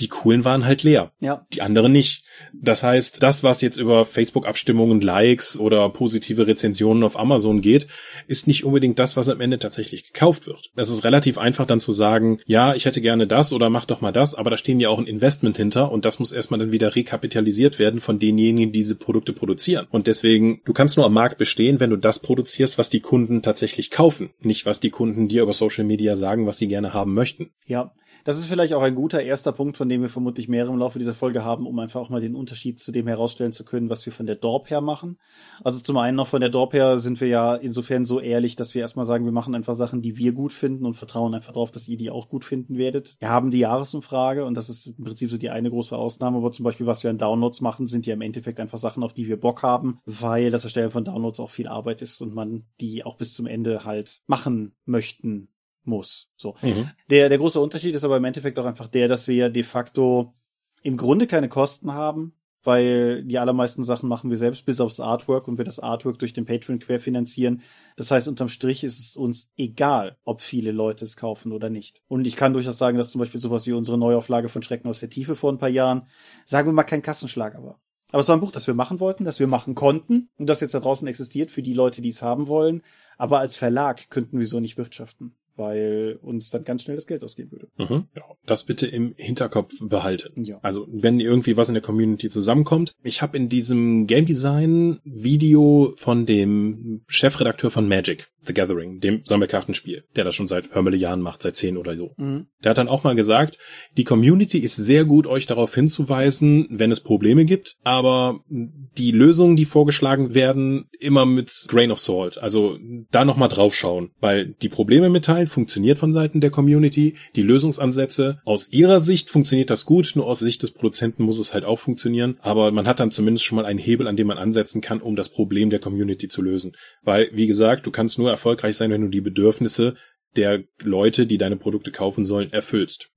die coolen waren halt leer. Ja. Die anderen nicht. Das heißt, das, was jetzt über Facebook-Abstimmungen, Likes oder positive Rezensionen auf Amazon geht, ist nicht unbedingt das, was am Ende tatsächlich gekauft wird. Es ist relativ einfach dann zu sagen, ja, ich hätte gerne das oder mach doch mal das, aber da stehen ja auch ein Investment hinter und das muss erstmal dann wieder rekapitalisiert werden von denjenigen, die diese Produkte produzieren. Und deswegen, du kannst nur am Markt bestehen, wenn du das produzierst, was die Kunden tatsächlich kaufen, nicht was die Kunden dir über Social Media sagen, was sie gerne haben möchten. Ja, das ist vielleicht auch ein guter erster Punkt, von dem wir vermutlich mehrere im Laufe dieser Folge haben, um einfach auch mal den Unterschied zu dem herausstellen zu können, was wir von der Dorp her machen. Also zum einen noch von der Dorp her sind wir ja insofern so ehrlich, dass wir erstmal sagen, wir machen einfach Sachen, die wir gut finden und vertrauen einfach darauf, dass ihr die auch gut finden werdet. Wir haben die Jahresumfrage und das ist im Prinzip so die eine große Ausnahme, aber zum Beispiel, was wir an Downloads machen, sind ja im Endeffekt einfach Sachen, auf die wir Bock haben, weil das Erstellen von Downloads auch viel Arbeit ist und man die auch bis zum Ende halt machen möchten muss. So. Mhm. Der, der große Unterschied ist aber im Endeffekt auch einfach der, dass wir ja de facto im Grunde keine Kosten haben, weil die allermeisten Sachen machen wir selbst, bis aufs Artwork und wir das Artwork durch den Patreon querfinanzieren. Das heißt, unterm Strich ist es uns egal, ob viele Leute es kaufen oder nicht. Und ich kann durchaus sagen, dass zum Beispiel sowas wie unsere Neuauflage von Schrecken aus der Tiefe vor ein paar Jahren, sagen wir mal, kein Kassenschlager war. Aber es war ein Buch, das wir machen wollten, das wir machen konnten und das jetzt da draußen existiert für die Leute, die es haben wollen. Aber als Verlag könnten wir so nicht wirtschaften weil uns dann ganz schnell das Geld ausgehen würde. Mhm. Ja, das bitte im Hinterkopf behalten. Ja. Also wenn irgendwie was in der Community zusammenkommt. Ich habe in diesem Game Design Video von dem Chefredakteur von Magic, The Gathering, dem Sammelkartenspiel, der das schon seit Hörmele Jahren macht, seit zehn oder so. Mhm. Der hat dann auch mal gesagt, die Community ist sehr gut, euch darauf hinzuweisen, wenn es Probleme gibt, aber die Lösungen, die vorgeschlagen werden, immer mit Grain of Salt. Also da nochmal draufschauen, weil die Probleme mitteilen funktioniert von Seiten der Community, die Lösungsansätze aus ihrer Sicht funktioniert das gut, nur aus Sicht des Produzenten muss es halt auch funktionieren, aber man hat dann zumindest schon mal einen Hebel, an dem man ansetzen kann, um das Problem der Community zu lösen. Weil, wie gesagt, du kannst nur erfolgreich sein, wenn du die Bedürfnisse der Leute, die deine Produkte kaufen sollen, erfüllst.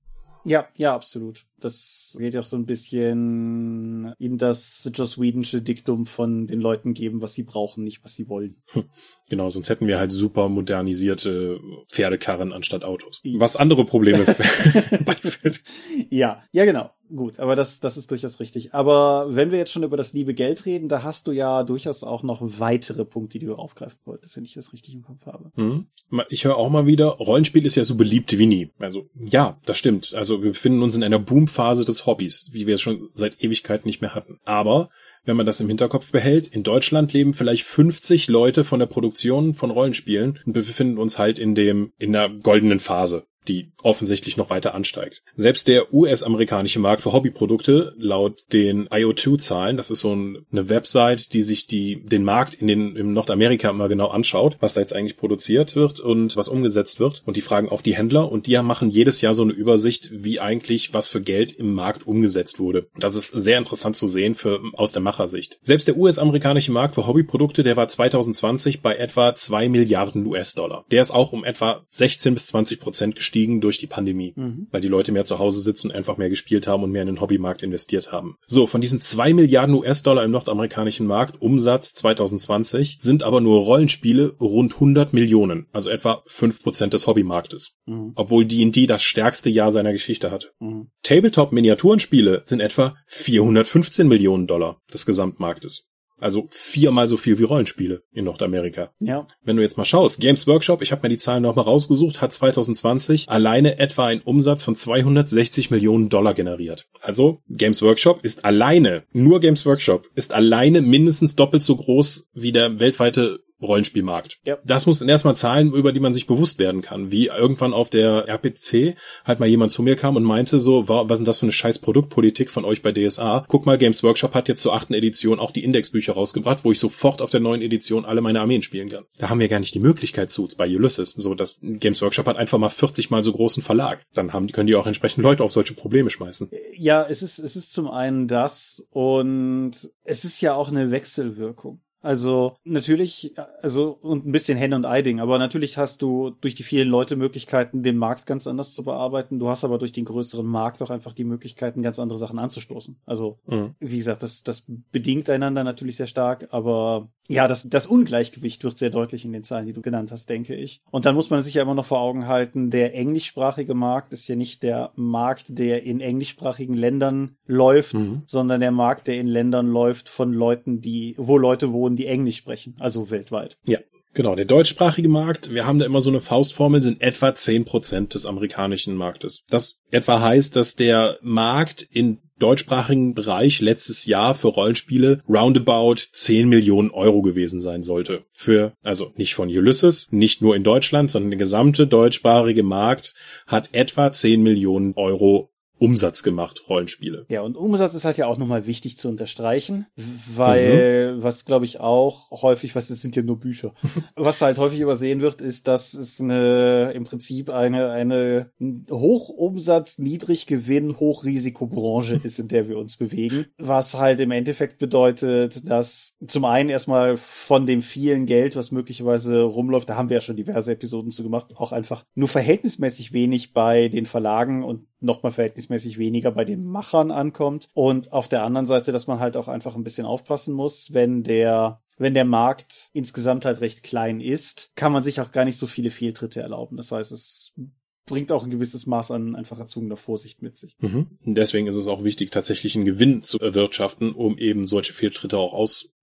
Ja, ja, absolut. Das geht ja auch so ein bisschen in das Joss Whedonsche Diktum von den Leuten geben, was sie brauchen, nicht was sie wollen. Hm. Genau, sonst hätten wir halt super modernisierte Pferdekarren anstatt Autos. Was andere Probleme beiführt. Ja, ja, genau. Gut, aber das, das ist durchaus richtig. Aber wenn wir jetzt schon über das liebe Geld reden, da hast du ja durchaus auch noch weitere Punkte, die du aufgreifen wolltest, wenn ich das richtig im Kopf habe. Mhm. Ich höre auch mal wieder, Rollenspiel ist ja so beliebt wie nie. Also ja, das stimmt. Also wir befinden uns in einer Boomphase des Hobbys, wie wir es schon seit Ewigkeit nicht mehr hatten. Aber wenn man das im Hinterkopf behält, in Deutschland leben vielleicht 50 Leute von der Produktion von Rollenspielen und wir befinden uns halt in dem, in der goldenen Phase die offensichtlich noch weiter ansteigt. Selbst der US-amerikanische Markt für Hobbyprodukte laut den IO2-Zahlen, das ist so eine Website, die sich die, den Markt in den, in Nordamerika immer genau anschaut, was da jetzt eigentlich produziert wird und was umgesetzt wird. Und die fragen auch die Händler und die machen jedes Jahr so eine Übersicht, wie eigentlich was für Geld im Markt umgesetzt wurde. Das ist sehr interessant zu sehen für, aus der Machersicht. Selbst der US-amerikanische Markt für Hobbyprodukte, der war 2020 bei etwa zwei Milliarden US-Dollar. Der ist auch um etwa 16 bis 20 Prozent gestiegen gestiegen durch die Pandemie, mhm. weil die Leute mehr zu Hause sitzen und einfach mehr gespielt haben und mehr in den Hobbymarkt investiert haben. So, von diesen zwei Milliarden US-Dollar im nordamerikanischen Markt, Umsatz 2020, sind aber nur Rollenspiele rund 100 Millionen, also etwa fünf Prozent des Hobbymarktes. Mhm. Obwohl D&D das stärkste Jahr seiner Geschichte hatte. Mhm. Tabletop-Miniaturenspiele sind etwa 415 Millionen Dollar des Gesamtmarktes. Also viermal so viel wie Rollenspiele in Nordamerika. Ja. Wenn du jetzt mal schaust, Games Workshop, ich habe mir die Zahlen nochmal rausgesucht, hat 2020 alleine etwa einen Umsatz von 260 Millionen Dollar generiert. Also Games Workshop ist alleine, nur Games Workshop, ist alleine mindestens doppelt so groß wie der weltweite Rollenspielmarkt. Ja. Das muss erstmal Zahlen, über die man sich bewusst werden kann. Wie irgendwann auf der RPC halt mal jemand zu mir kam und meinte so, was ist denn das für eine scheiß Produktpolitik von euch bei DSA? Guck mal, Games Workshop hat jetzt zur achten Edition auch die Indexbücher rausgebracht, wo ich sofort auf der neuen Edition alle meine Armeen spielen kann. Da haben wir gar nicht die Möglichkeit zu, bei Ulysses. So, das Games Workshop hat einfach mal 40 mal so großen Verlag. Dann haben, können die auch entsprechend Leute auf solche Probleme schmeißen. Ja, es ist, es ist zum einen das und es ist ja auch eine Wechselwirkung. Also natürlich, also und ein bisschen Henne und Eiding, aber natürlich hast du durch die vielen Leute Möglichkeiten, den Markt ganz anders zu bearbeiten. Du hast aber durch den größeren Markt auch einfach die Möglichkeiten, ganz andere Sachen anzustoßen. Also, mhm. wie gesagt, das, das bedingt einander natürlich sehr stark, aber ja, das, das Ungleichgewicht wird sehr deutlich in den Zahlen, die du genannt hast, denke ich. Und dann muss man sich ja immer noch vor Augen halten, der englischsprachige Markt ist ja nicht der Markt, der in englischsprachigen Ländern läuft, mhm. sondern der Markt, der in Ländern läuft von Leuten, die, wo Leute wohnen, die Englisch sprechen, also weltweit. Ja. Genau, der deutschsprachige Markt, wir haben da immer so eine Faustformel, sind etwa zehn Prozent des amerikanischen Marktes. Das etwa heißt, dass der Markt in deutschsprachigen Bereich letztes Jahr für Rollenspiele roundabout 10 Millionen Euro gewesen sein sollte. Für, also nicht von Ulysses, nicht nur in Deutschland, sondern der gesamte deutschsprachige Markt hat etwa 10 Millionen Euro Umsatz gemacht, Rollenspiele. Ja, und Umsatz ist halt ja auch nochmal wichtig zu unterstreichen, weil, mhm. was glaube ich auch häufig, was das sind ja nur Bücher, was halt häufig übersehen wird, ist, dass es eine, im Prinzip eine, eine Hochumsatz, Niedriggewinn, Hochrisikobranche ist, in der wir uns bewegen, was halt im Endeffekt bedeutet, dass zum einen erstmal von dem vielen Geld, was möglicherweise rumläuft, da haben wir ja schon diverse Episoden zu gemacht, auch einfach nur verhältnismäßig wenig bei den Verlagen und nochmal verhältnismäßig weniger bei den Machern ankommt. Und auf der anderen Seite, dass man halt auch einfach ein bisschen aufpassen muss, wenn der wenn der Markt insgesamt halt recht klein ist, kann man sich auch gar nicht so viele Fehltritte erlauben. Das heißt, es bringt auch ein gewisses Maß an einfach erzogener Vorsicht mit sich. Mhm. Deswegen ist es auch wichtig, tatsächlich einen Gewinn zu erwirtschaften, um eben solche Fehltritte auch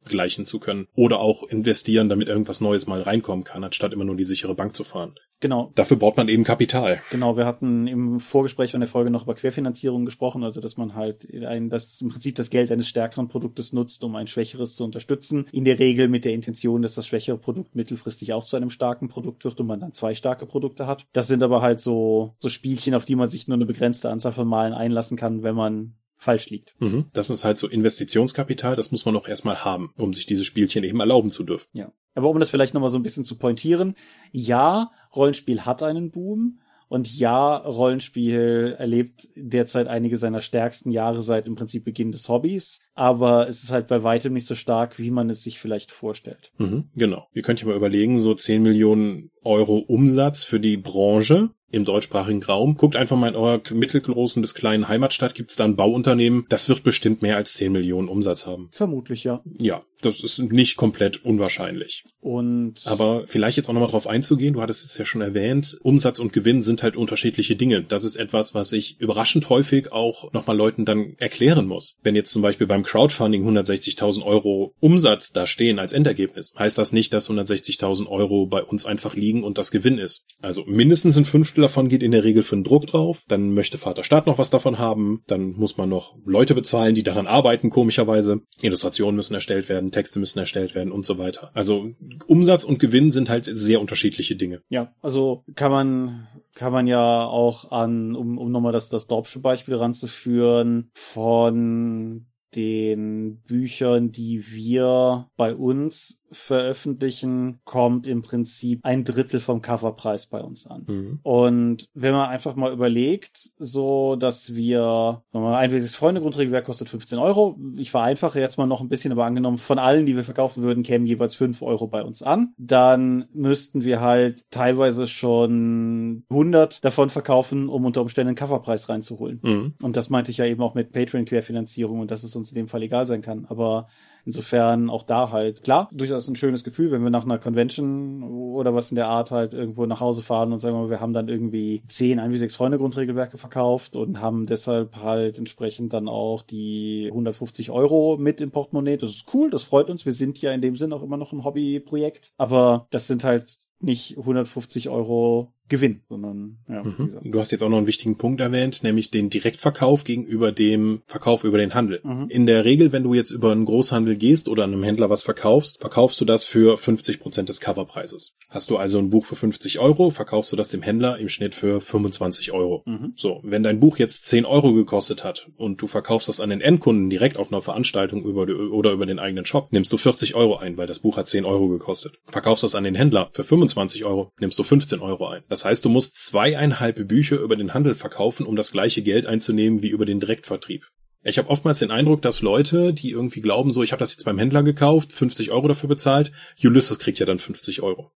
ausgleichen zu können. Oder auch investieren, damit irgendwas Neues mal reinkommen kann, anstatt immer nur die sichere Bank zu fahren. Genau. Dafür braucht man eben Kapital. Genau, wir hatten im Vorgespräch von der Folge noch über Querfinanzierung gesprochen, also dass man halt ein, das im Prinzip das Geld eines stärkeren Produktes nutzt, um ein schwächeres zu unterstützen. In der Regel mit der Intention, dass das schwächere Produkt mittelfristig auch zu einem starken Produkt wird und man dann zwei starke Produkte hat. Das sind aber halt so, so Spielchen, auf die man sich nur eine begrenzte Anzahl von Malen einlassen kann, wenn man falsch liegt. Mhm. Das ist halt so Investitionskapital, das muss man auch erstmal haben, um sich diese Spielchen eben erlauben zu dürfen. Ja. Aber um das vielleicht nochmal so ein bisschen zu pointieren, ja, Rollenspiel hat einen Boom. Und ja, Rollenspiel erlebt derzeit einige seiner stärksten Jahre seit im Prinzip Beginn des Hobbys. Aber es ist halt bei weitem nicht so stark, wie man es sich vielleicht vorstellt. Mhm, genau. Ihr könnt ja mal überlegen, so 10 Millionen Euro Umsatz für die Branche im deutschsprachigen Raum. Guckt einfach mal in eurer mittelgroßen bis kleinen Heimatstadt, gibt's da ein Bauunternehmen, das wird bestimmt mehr als 10 Millionen Umsatz haben. Vermutlich, ja. Ja, das ist nicht komplett unwahrscheinlich. Und aber vielleicht jetzt auch nochmal drauf einzugehen, du hattest es ja schon erwähnt, Umsatz und Gewinn sind halt unterschiedliche Dinge. Das ist etwas, was ich überraschend häufig auch nochmal Leuten dann erklären muss. Wenn jetzt zum Beispiel beim Crowdfunding 160.000 Euro Umsatz da stehen als Endergebnis, heißt das nicht, dass 160.000 Euro bei uns einfach liegen und das Gewinn ist. Also mindestens ein Fünftel davon geht in der Regel für den Druck drauf, dann möchte Vater Staat noch was davon haben, dann muss man noch Leute bezahlen, die daran arbeiten, komischerweise. Illustrationen müssen erstellt werden, Texte müssen erstellt werden und so weiter. Also Umsatz und Gewinn sind halt sehr unterschiedliche Dinge. Ja, also kann man kann man ja auch an, um, um nochmal das, das Dorpsche Beispiel ranzuführen, von den Büchern, die wir bei uns veröffentlichen, kommt im Prinzip ein Drittel vom Coverpreis bei uns an. Mhm. Und wenn man einfach mal überlegt, so dass wir, ein wesentliches Freunde-Grundregelwerk kostet 15 Euro. Ich vereinfache jetzt mal noch ein bisschen, aber angenommen, von allen, die wir verkaufen würden, kämen jeweils 5 Euro bei uns an. Dann müssten wir halt teilweise schon 100 davon verkaufen, um unter Umständen einen Coverpreis reinzuholen. Mhm. Und das meinte ich ja eben auch mit Patreon-Querfinanzierung und dass es uns in dem Fall egal sein kann. Aber Insofern auch da halt, klar, durchaus ein schönes Gefühl, wenn wir nach einer Convention oder was in der Art halt irgendwo nach Hause fahren und sagen wir, wir haben dann irgendwie zehn, ein wie sechs Freunde Grundregelwerke verkauft und haben deshalb halt entsprechend dann auch die 150 Euro mit im Portemonnaie. Das ist cool, das freut uns. Wir sind ja in dem Sinn auch immer noch ein Hobbyprojekt. Aber das sind halt nicht 150 Euro Gewinn, sondern ja. Mhm. Du hast jetzt auch noch einen wichtigen Punkt erwähnt, nämlich den Direktverkauf gegenüber dem Verkauf über den Handel. Mhm. In der Regel, wenn du jetzt über einen Großhandel gehst oder einem Händler was verkaufst, verkaufst du das für 50 Prozent des Coverpreises. Hast du also ein Buch für 50 Euro, verkaufst du das dem Händler im Schnitt für 25 Euro. Mhm. So, wenn dein Buch jetzt 10 Euro gekostet hat und du verkaufst das an den Endkunden direkt auf einer Veranstaltung über oder über den eigenen Shop, nimmst du 40 Euro ein, weil das Buch hat 10 Euro gekostet. Verkaufst das an den Händler für 25 Euro, nimmst du 15 Euro ein. Das heißt, du musst zweieinhalb Bücher über den Handel verkaufen, um das gleiche Geld einzunehmen wie über den Direktvertrieb. Ich habe oftmals den Eindruck, dass Leute, die irgendwie glauben, so ich habe das jetzt beim Händler gekauft, 50 Euro dafür bezahlt, Ulysses kriegt ja dann 50 Euro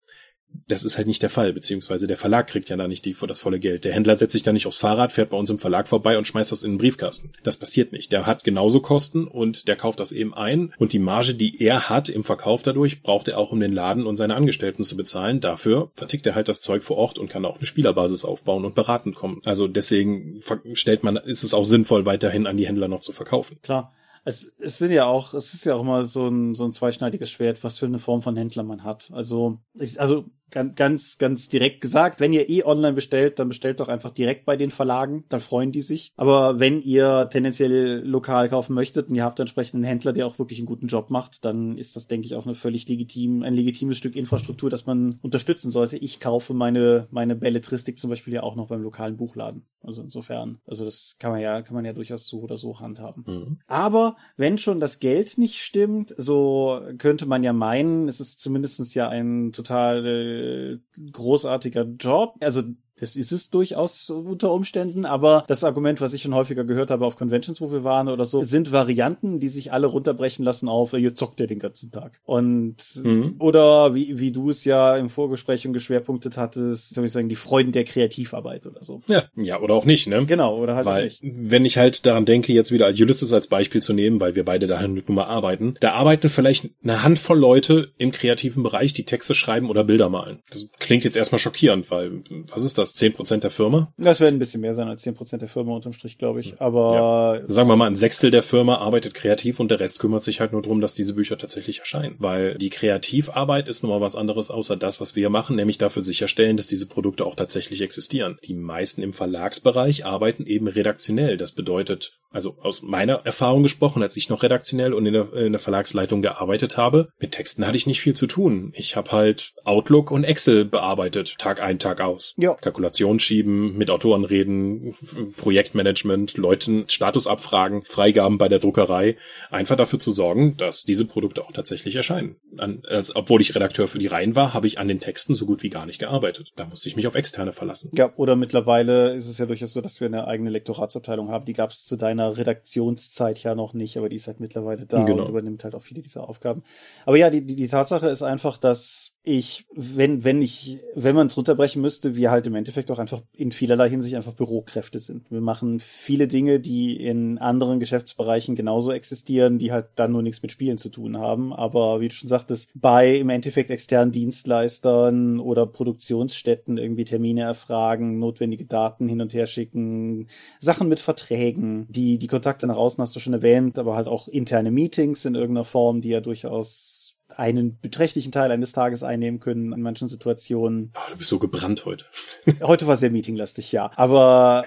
das ist halt nicht der Fall, beziehungsweise der Verlag kriegt ja da nicht die, das volle Geld. Der Händler setzt sich da nicht aufs Fahrrad, fährt bei uns im Verlag vorbei und schmeißt das in den Briefkasten. Das passiert nicht. Der hat genauso Kosten und der kauft das eben ein und die Marge, die er hat im Verkauf dadurch, braucht er auch, um den Laden und seine Angestellten zu bezahlen. Dafür vertickt er halt das Zeug vor Ort und kann auch eine Spielerbasis aufbauen und beratend kommen. Also deswegen stellt man, ist es auch sinnvoll, weiterhin an die Händler noch zu verkaufen. Klar es, es sind ja auch, es ist ja auch immer so ein, so ein zweischneidiges Schwert, was für eine Form von Händler man hat. Also, ich, also ganz, ganz direkt gesagt, wenn ihr eh online bestellt, dann bestellt doch einfach direkt bei den Verlagen, dann freuen die sich. Aber wenn ihr tendenziell lokal kaufen möchtet und ihr habt entsprechend einen Händler, der auch wirklich einen guten Job macht, dann ist das, denke ich, auch eine völlig legitim, ein legitimes Stück Infrastruktur, das man unterstützen sollte. Ich kaufe meine, meine Belletristik zum Beispiel ja auch noch beim lokalen Buchladen. Also insofern, also das kann man ja, kann man ja durchaus so oder so handhaben. Mhm. Aber wenn schon das Geld nicht stimmt, so könnte man ja meinen, es ist zumindestens ja ein total äh, großartiger Job. Also das ist es durchaus unter Umständen, aber das Argument, was ich schon häufiger gehört habe auf Conventions, wo wir waren oder so, sind Varianten, die sich alle runterbrechen lassen auf, ihr zockt ja den ganzen Tag. Und, mhm. oder wie, wie du es ja im Vorgespräch und geschwerpunktet hattest, soll ich sagen, die Freuden der Kreativarbeit oder so. Ja, ja, oder auch nicht, ne? Genau, oder halt weil, nicht. Wenn ich halt daran denke, jetzt wieder als Ulysses als Beispiel zu nehmen, weil wir beide dahin nun mal arbeiten, da arbeiten vielleicht eine Handvoll Leute im kreativen Bereich, die Texte schreiben oder Bilder malen. Das klingt jetzt erstmal schockierend, weil, was ist das? Zehn Prozent der Firma? Das werden ein bisschen mehr sein als zehn Prozent der Firma unterm Strich, glaube ich. Aber ja. sagen wir mal, ein Sechstel der Firma arbeitet kreativ und der Rest kümmert sich halt nur darum, dass diese Bücher tatsächlich erscheinen. Weil die Kreativarbeit ist nun mal was anderes außer das, was wir machen, nämlich dafür sicherstellen, dass diese Produkte auch tatsächlich existieren. Die meisten im Verlagsbereich arbeiten eben redaktionell. Das bedeutet, also aus meiner Erfahrung gesprochen, als ich noch redaktionell und in der, in der Verlagsleitung gearbeitet habe, mit Texten hatte ich nicht viel zu tun. Ich habe halt Outlook und Excel bearbeitet, Tag ein, Tag aus. Ja. Kalkulation schieben, mit Autoren reden, Projektmanagement, Leuten Status abfragen, Freigaben bei der Druckerei, einfach dafür zu sorgen, dass diese Produkte auch tatsächlich erscheinen. An, als, obwohl ich Redakteur für die Reihen war, habe ich an den Texten so gut wie gar nicht gearbeitet. Da musste ich mich auf externe verlassen. Ja, oder mittlerweile ist es ja durchaus so, dass wir eine eigene Lektoratsabteilung haben. Die gab es zu deiner Redaktionszeit ja noch nicht, aber die ist halt mittlerweile da genau. und übernimmt halt auch viele dieser Aufgaben. Aber ja, die, die, die Tatsache ist einfach, dass ich, wenn, wenn ich, wenn man es runterbrechen müsste, wir halt im Endeffekt auch einfach in vielerlei Hinsicht einfach Bürokräfte sind. Wir machen viele Dinge, die in anderen Geschäftsbereichen genauso existieren, die halt dann nur nichts mit Spielen zu tun haben. Aber wie du schon sagtest, bei im Endeffekt externen Dienstleistern oder Produktionsstätten irgendwie Termine erfragen, notwendige Daten hin und her schicken, Sachen mit Verträgen, die, die Kontakte nach außen hast du schon erwähnt, aber halt auch interne Meetings in irgendeiner Form, die ja durchaus einen beträchtlichen Teil eines Tages einnehmen können in manchen Situationen. Oh, du bist so gebrannt heute. heute war sehr meetinglastig, ja. Aber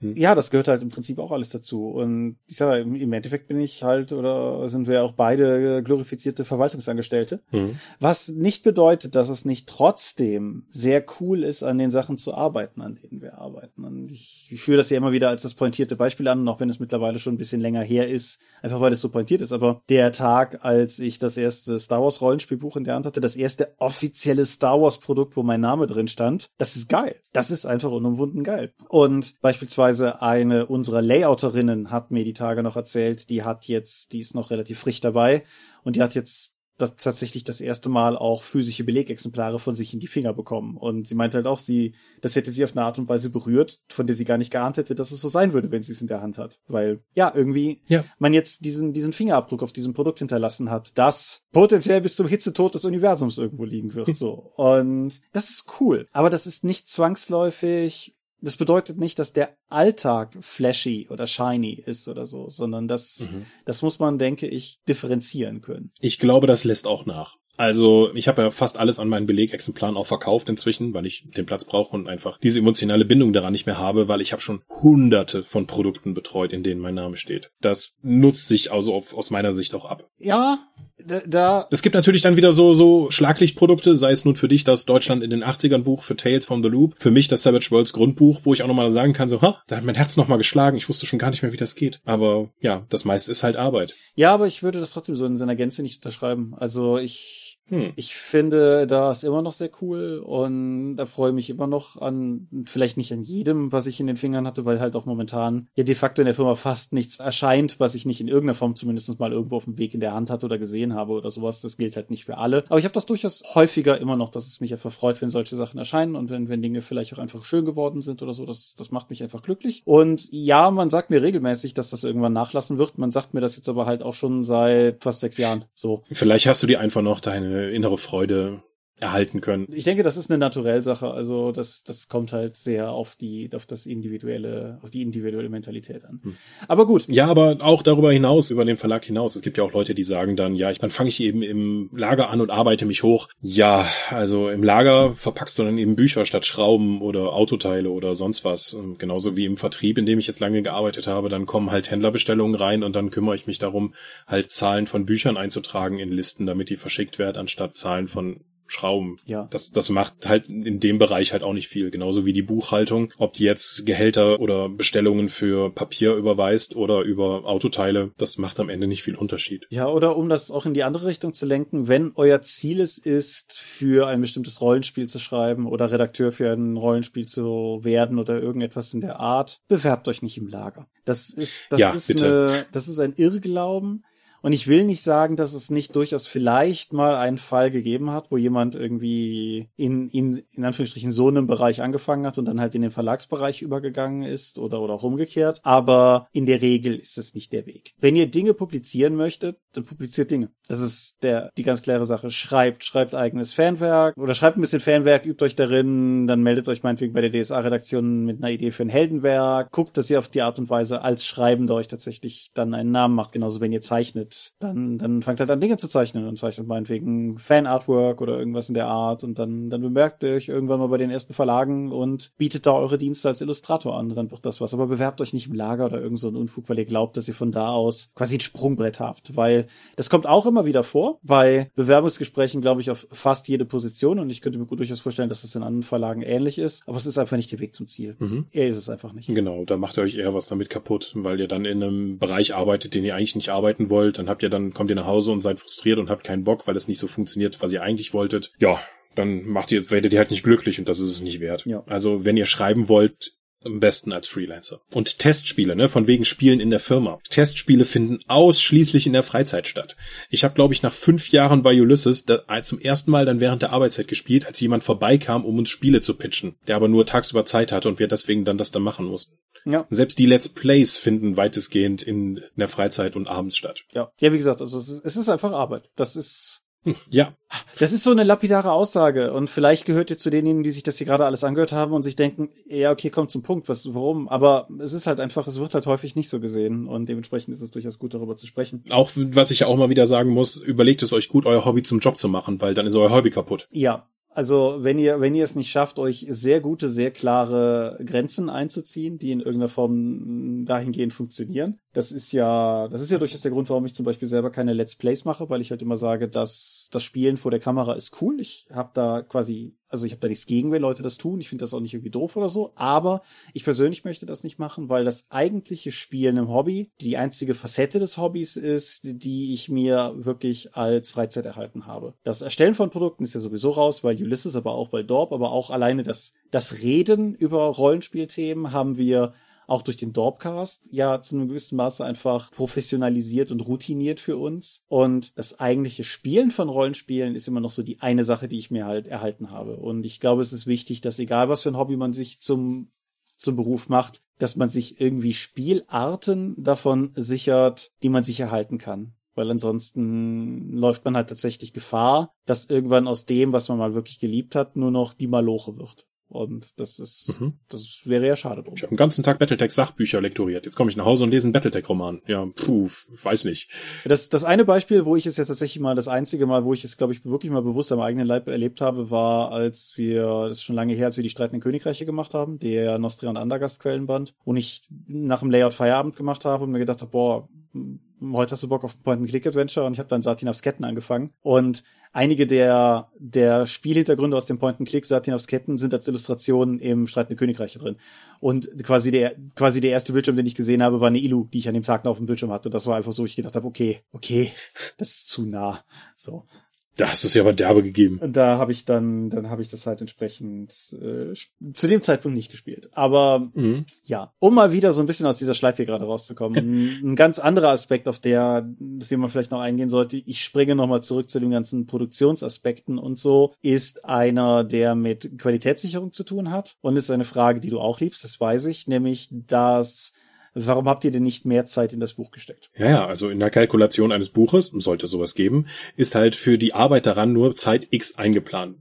hm. Ja, das gehört halt im Prinzip auch alles dazu. Und ich sage, im Endeffekt bin ich halt oder sind wir auch beide glorifizierte Verwaltungsangestellte. Mhm. Was nicht bedeutet, dass es nicht trotzdem sehr cool ist, an den Sachen zu arbeiten, an denen wir arbeiten. Und ich, ich führe das ja immer wieder als das pointierte Beispiel an, auch wenn es mittlerweile schon ein bisschen länger her ist, einfach weil es so pointiert ist. Aber der Tag, als ich das erste Star Wars Rollenspielbuch in der Hand hatte, das erste offizielle Star Wars Produkt, wo mein Name drin stand, das ist geil. Das ist einfach unumwunden geil. Und beispielsweise eine unserer Layouterinnen hat mir die Tage noch erzählt, die hat jetzt, die ist noch relativ frisch dabei und die hat jetzt das tatsächlich das erste Mal auch physische Belegexemplare von sich in die Finger bekommen. Und sie meinte halt auch, sie, das hätte sie auf eine Art und Weise berührt, von der sie gar nicht geahnt hätte, dass es so sein würde, wenn sie es in der Hand hat. Weil, ja, irgendwie ja. man jetzt diesen, diesen Fingerabdruck auf diesem Produkt hinterlassen hat, das potenziell bis zum Hitzetod des Universums irgendwo liegen wird, so. Und das ist cool. Aber das ist nicht zwangsläufig das bedeutet nicht, dass der Alltag flashy oder shiny ist oder so, sondern das, mhm. das muss man, denke ich, differenzieren können. Ich glaube, das lässt auch nach. Also ich habe ja fast alles an meinen Belegexemplaren auch verkauft inzwischen, weil ich den Platz brauche und einfach diese emotionale Bindung daran nicht mehr habe, weil ich habe schon hunderte von Produkten betreut, in denen mein Name steht. Das nutzt sich also auf, aus meiner Sicht auch ab. Ja, da, da. Es gibt natürlich dann wieder so, so Schlaglichtprodukte, sei es nun für dich das Deutschland in den 80ern Buch für Tales from the Loop, für mich das Savage Worlds Grundbuch, wo ich auch nochmal sagen kann, so, ha, da hat mein Herz nochmal geschlagen, ich wusste schon gar nicht mehr, wie das geht. Aber ja, das meiste ist halt Arbeit. Ja, aber ich würde das trotzdem so in seiner Gänze nicht unterschreiben. Also ich hm. Ich finde das immer noch sehr cool und da freue mich immer noch an, vielleicht nicht an jedem, was ich in den Fingern hatte, weil halt auch momentan ja de facto in der Firma fast nichts erscheint, was ich nicht in irgendeiner Form zumindest mal irgendwo auf dem Weg in der Hand hatte oder gesehen habe oder sowas. Das gilt halt nicht für alle. Aber ich habe das durchaus häufiger immer noch, dass es mich einfach freut, wenn solche Sachen erscheinen und wenn, wenn Dinge vielleicht auch einfach schön geworden sind oder so. Das, das macht mich einfach glücklich. Und ja, man sagt mir regelmäßig, dass das irgendwann nachlassen wird. Man sagt mir das jetzt aber halt auch schon seit fast sechs Jahren so. Vielleicht hast du dir einfach noch deine innere Freude erhalten können. Ich denke, das ist eine Naturellsache. Also das, das kommt halt sehr auf die, auf das individuelle, auf die individuelle Mentalität an. Hm. Aber gut. Ja, aber auch darüber hinaus, über den Verlag hinaus. Es gibt ja auch Leute, die sagen dann, ja, dann fange ich eben im Lager an und arbeite mich hoch. Ja, also im Lager verpackst du dann eben Bücher statt Schrauben oder Autoteile oder sonst was. Und genauso wie im Vertrieb, in dem ich jetzt lange gearbeitet habe, dann kommen halt Händlerbestellungen rein und dann kümmere ich mich darum, halt Zahlen von Büchern einzutragen in Listen, damit die verschickt werden, anstatt Zahlen von Schrauben. Ja. Das, das macht halt in dem Bereich halt auch nicht viel. Genauso wie die Buchhaltung. Ob die jetzt Gehälter oder Bestellungen für Papier überweist oder über Autoteile, das macht am Ende nicht viel Unterschied. Ja, oder um das auch in die andere Richtung zu lenken, wenn euer Ziel es ist, für ein bestimmtes Rollenspiel zu schreiben oder Redakteur für ein Rollenspiel zu werden oder irgendetwas in der Art, bewerbt euch nicht im Lager. Das ist, das ja, ist bitte. eine, das ist ein Irrglauben und ich will nicht sagen, dass es nicht durchaus vielleicht mal einen Fall gegeben hat, wo jemand irgendwie in, in, in Anführungsstrichen so einem Bereich angefangen hat und dann halt in den Verlagsbereich übergegangen ist oder, oder auch umgekehrt. Aber in der Regel ist es nicht der Weg. Wenn ihr Dinge publizieren möchtet, dann publiziert Dinge. Das ist der, die ganz klare Sache. Schreibt, schreibt eigenes Fanwerk oder schreibt ein bisschen Fanwerk, übt euch darin, dann meldet euch meinetwegen bei der DSA-Redaktion mit einer Idee für ein Heldenwerk. Guckt, dass ihr auf die Art und Weise als Schreibender euch tatsächlich dann einen Namen macht. Genauso wenn ihr zeichnet zeichnet, dann, dann fangt halt an Dinge zu zeichnen und zeichnet meinetwegen Fan-Artwork oder irgendwas in der Art und dann, dann bemerkt ihr euch irgendwann mal bei den ersten Verlagen und bietet da eure Dienste als Illustrator an dann wird das was. Aber bewerbt euch nicht im Lager oder irgend so ein Unfug, weil ihr glaubt, dass ihr von da aus quasi ein Sprungbrett habt, weil das kommt auch immer wieder vor bei Bewerbungsgesprächen, glaube ich, auf fast jede Position und ich könnte mir gut durchaus vorstellen, dass es in anderen Verlagen ähnlich ist, aber es ist einfach nicht der Weg zum Ziel. Mhm. Er ist es einfach nicht. Genau, da macht ihr euch eher was damit kaputt, weil ihr dann in einem Bereich arbeitet, den ihr eigentlich nicht arbeiten wollt, dann habt ihr dann, kommt ihr nach Hause und seid frustriert und habt keinen Bock, weil es nicht so funktioniert, was ihr eigentlich wolltet. Ja, dann macht ihr, werdet ihr halt nicht glücklich und das ist es nicht wert. Ja. Also wenn ihr schreiben wollt, am besten als Freelancer. Und Testspiele, ne, von wegen Spielen in der Firma. Testspiele finden ausschließlich in der Freizeit statt. Ich habe, glaube ich, nach fünf Jahren bei Ulysses da, zum ersten Mal dann während der Arbeitszeit gespielt, als jemand vorbeikam, um uns Spiele zu pitchen, der aber nur tagsüber Zeit hatte und wir deswegen dann das dann machen mussten. Ja. Selbst die Let's Plays finden weitestgehend in der Freizeit und abends statt. Ja. Ja, wie gesagt, also es ist, es ist einfach Arbeit. Das ist Hm, Ja, Das ist so eine lapidare Aussage und vielleicht gehört ihr zu denjenigen, die sich das hier gerade alles angehört haben und sich denken, ja, okay, kommt zum Punkt, was, warum? Aber es ist halt einfach, es wird halt häufig nicht so gesehen und dementsprechend ist es durchaus gut, darüber zu sprechen. auch was ich ja auch mal wieder sagen muss, überlegt es euch gut, euer Hobby zum Job zu machen, weil dann ist euer Hobby kaputt. Ja. Also, wenn ihr, wenn ihr es nicht schafft, euch sehr gute, sehr klare Grenzen einzuziehen, die in irgendeiner Form dahingehend funktionieren. Das ist ja, das ist ja durchaus der Grund, warum ich zum Beispiel selber keine Let's Plays mache, weil ich halt immer sage, dass das Spielen vor der Kamera ist cool. Ich habe da quasi, also ich habe da nichts gegen, wenn Leute das tun. Ich finde das auch nicht irgendwie doof oder so. Aber ich persönlich möchte das nicht machen, weil das eigentliche Spielen im Hobby die einzige Facette des Hobbys ist, die ich mir wirklich als Freizeit erhalten habe. Das Erstellen von Produkten ist ja sowieso raus, weil Ulysses, aber auch bei Dorp, aber auch alleine das, das Reden über Rollenspielthemen haben wir auch durch den Dorpcast ja zu einem gewissen Maße einfach professionalisiert und routiniert für uns. Und das eigentliche Spielen von Rollenspielen ist immer noch so die eine Sache, die ich mir halt erhalten habe. Und ich glaube, es ist wichtig, dass egal was für ein Hobby man sich zum zum Beruf macht, dass man sich irgendwie Spielarten davon sichert, die man sich erhalten kann. Weil ansonsten läuft man halt tatsächlich Gefahr, dass irgendwann aus dem, was man mal wirklich geliebt hat, nur noch die Maloche wird. Und das ist, mhm. das wäre ja schade drum. Ich habe den ganzen Tag Battletech-Sachbücher lektoriert. Jetzt komme ich nach Hause und lese einen Battletech-Roman. Ja, puh, weiß nicht. Das, das eine Beispiel, wo ich es jetzt tatsächlich mal, das einzige Mal, wo ich es, glaube ich, wirklich mal bewusst am eigenen Leib erlebt habe, war, als wir, das ist schon lange her, als wir die Streitenden Königreiche gemacht haben, der Nostria und Andergast Quellenband, und ich nach dem Layout Feierabend gemacht habe und mir gedacht habe, boah, heute hast du Bock auf ein Point-and-Click-Adventure und ich habe dann Satin aufs Ketten angefangen. Und einige der, der Spielhintergründe aus dem Point-and-Click Satin aufs Ketten sind als Illustrationen im Streitende Königreiche drin. Und quasi der, quasi der erste Bildschirm, den ich gesehen habe, war eine Ilu, die ich an dem Tag noch auf dem Bildschirm hatte. Und das war einfach so, ich gedacht habe, okay, okay, das ist zu nah. So. Da hast du es ja aber derbe gegeben. Und da habe ich dann, dann habe ich das halt entsprechend äh, zu dem Zeitpunkt nicht gespielt. Aber mhm. ja, um mal wieder so ein bisschen aus dieser Schleife hier gerade rauszukommen, ein, ganz anderer Aspekt, auf der, auf den man vielleicht noch eingehen sollte. Ich springe nochmal zurück zu den ganzen Produktionsaspekten und so, ist einer, der mit Qualitätssicherung zu tun hat und ist eine Frage, die du auch liebst, das weiß ich, nämlich dass Warum habt ihr denn nicht mehr Zeit in das Buch gesteckt? Ja, ja, also in der Kalkulation eines Buches, sollte sowas geben, ist halt für die Arbeit daran nur Zeit X eingeplant.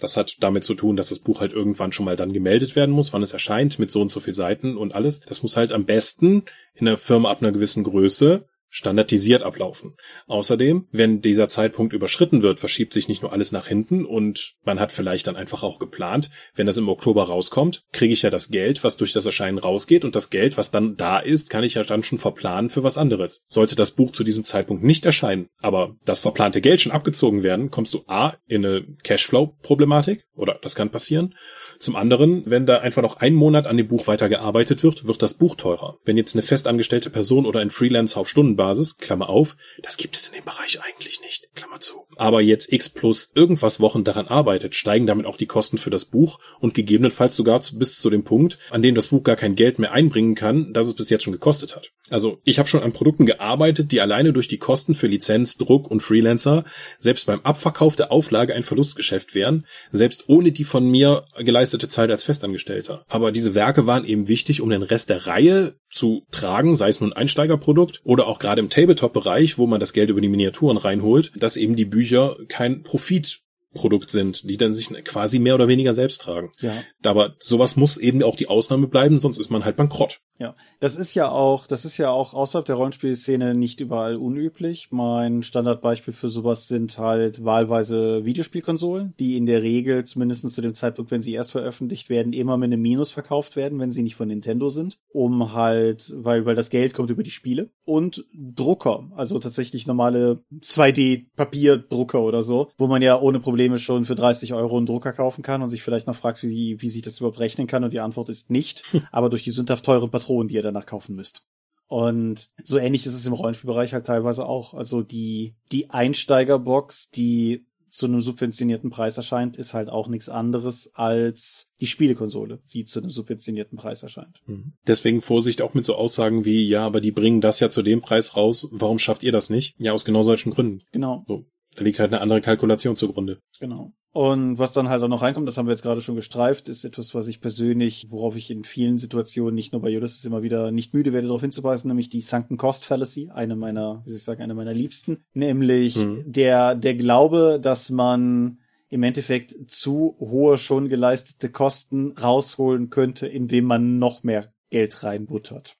Das hat damit zu tun, dass das Buch halt irgendwann schon mal dann gemeldet werden muss, wann es erscheint, mit so und so viel Seiten und alles. Das muss halt am besten in einer Firma ab einer gewissen Größe standardisiert ablaufen. Außerdem, wenn dieser Zeitpunkt überschritten wird, verschiebt sich nicht nur alles nach hinten und man hat vielleicht dann einfach auch geplant, wenn das im Oktober rauskommt, kriege ich ja das Geld, was durch das Erscheinen rausgeht und das Geld, was dann da ist, kann ich ja dann schon verplanen für was anderes. Sollte das Buch zu diesem Zeitpunkt nicht erscheinen, aber das verplante Geld schon abgezogen werden, kommst du A in eine Cashflow-Problematik oder das kann passieren zum anderen, wenn da einfach noch ein Monat an dem Buch weitergearbeitet wird, wird das Buch teurer. Wenn jetzt eine festangestellte Person oder ein Freelancer auf Stundenbasis, Klammer auf, das gibt es in dem Bereich eigentlich nicht, Klammer zu. Aber jetzt X plus irgendwas Wochen daran arbeitet, steigen damit auch die Kosten für das Buch und gegebenenfalls sogar bis zu dem Punkt, an dem das Buch gar kein Geld mehr einbringen kann, das es bis jetzt schon gekostet hat. Also ich habe schon an Produkten gearbeitet, die alleine durch die Kosten für Lizenz, Druck und Freelancer selbst beim Abverkauf der Auflage ein Verlustgeschäft wären, selbst ohne die von mir geleistete Zeit als Festangestellter. Aber diese Werke waren eben wichtig, um den Rest der Reihe zu tragen, sei es nun Einsteigerprodukt oder auch gerade im Tabletop-Bereich, wo man das Geld über die Miniaturen reinholt, dass eben die Bücher kein Profit Produkt sind, die dann sich quasi mehr oder weniger selbst tragen. Ja. Aber sowas muss eben auch die Ausnahme bleiben, sonst ist man halt bankrott. Ja, das ist ja auch, das ist ja auch außerhalb der Rollenspielszene nicht überall unüblich. Mein Standardbeispiel für sowas sind halt wahlweise Videospielkonsolen, die in der Regel, zumindest zu dem Zeitpunkt, wenn sie erst veröffentlicht werden, immer mit einem Minus verkauft werden, wenn sie nicht von Nintendo sind, um halt, weil, weil das Geld kommt über die Spiele. Und Drucker, also tatsächlich normale 2D-Papierdrucker oder so, wo man ja ohne Probleme schon für 30 Euro einen Drucker kaufen kann und sich vielleicht noch fragt, wie, wie sich das überhaupt rechnen kann. Und die Antwort ist nicht. Aber durch die sündhaft teuren Patronen, die ihr danach kaufen müsst. Und so ähnlich ist es im Rollenspielbereich halt teilweise auch. Also die, die Einsteigerbox, die zu einem subventionierten Preis erscheint, ist halt auch nichts anderes als die Spielekonsole, die zu einem subventionierten Preis erscheint. Mhm. Deswegen Vorsicht auch mit so Aussagen wie, ja, aber die bringen das ja zu dem Preis raus, warum schafft ihr das nicht? Ja, aus genau solchen Gründen. Genau. So, da liegt halt eine andere Kalkulation zugrunde. Genau. Und was dann halt auch noch reinkommt, das haben wir jetzt gerade schon gestreift, ist etwas, was ich persönlich, worauf ich in vielen Situationen, nicht nur bei Ulysses immer wieder nicht müde werde, darauf hinzuweisen, nämlich die Sunken Cost Fallacy, eine meiner, wie soll ich sagen, eine meiner liebsten. Nämlich mhm. der, der Glaube, dass man im Endeffekt zu hohe schon geleistete Kosten rausholen könnte, indem man noch mehr Geld reinbuttert.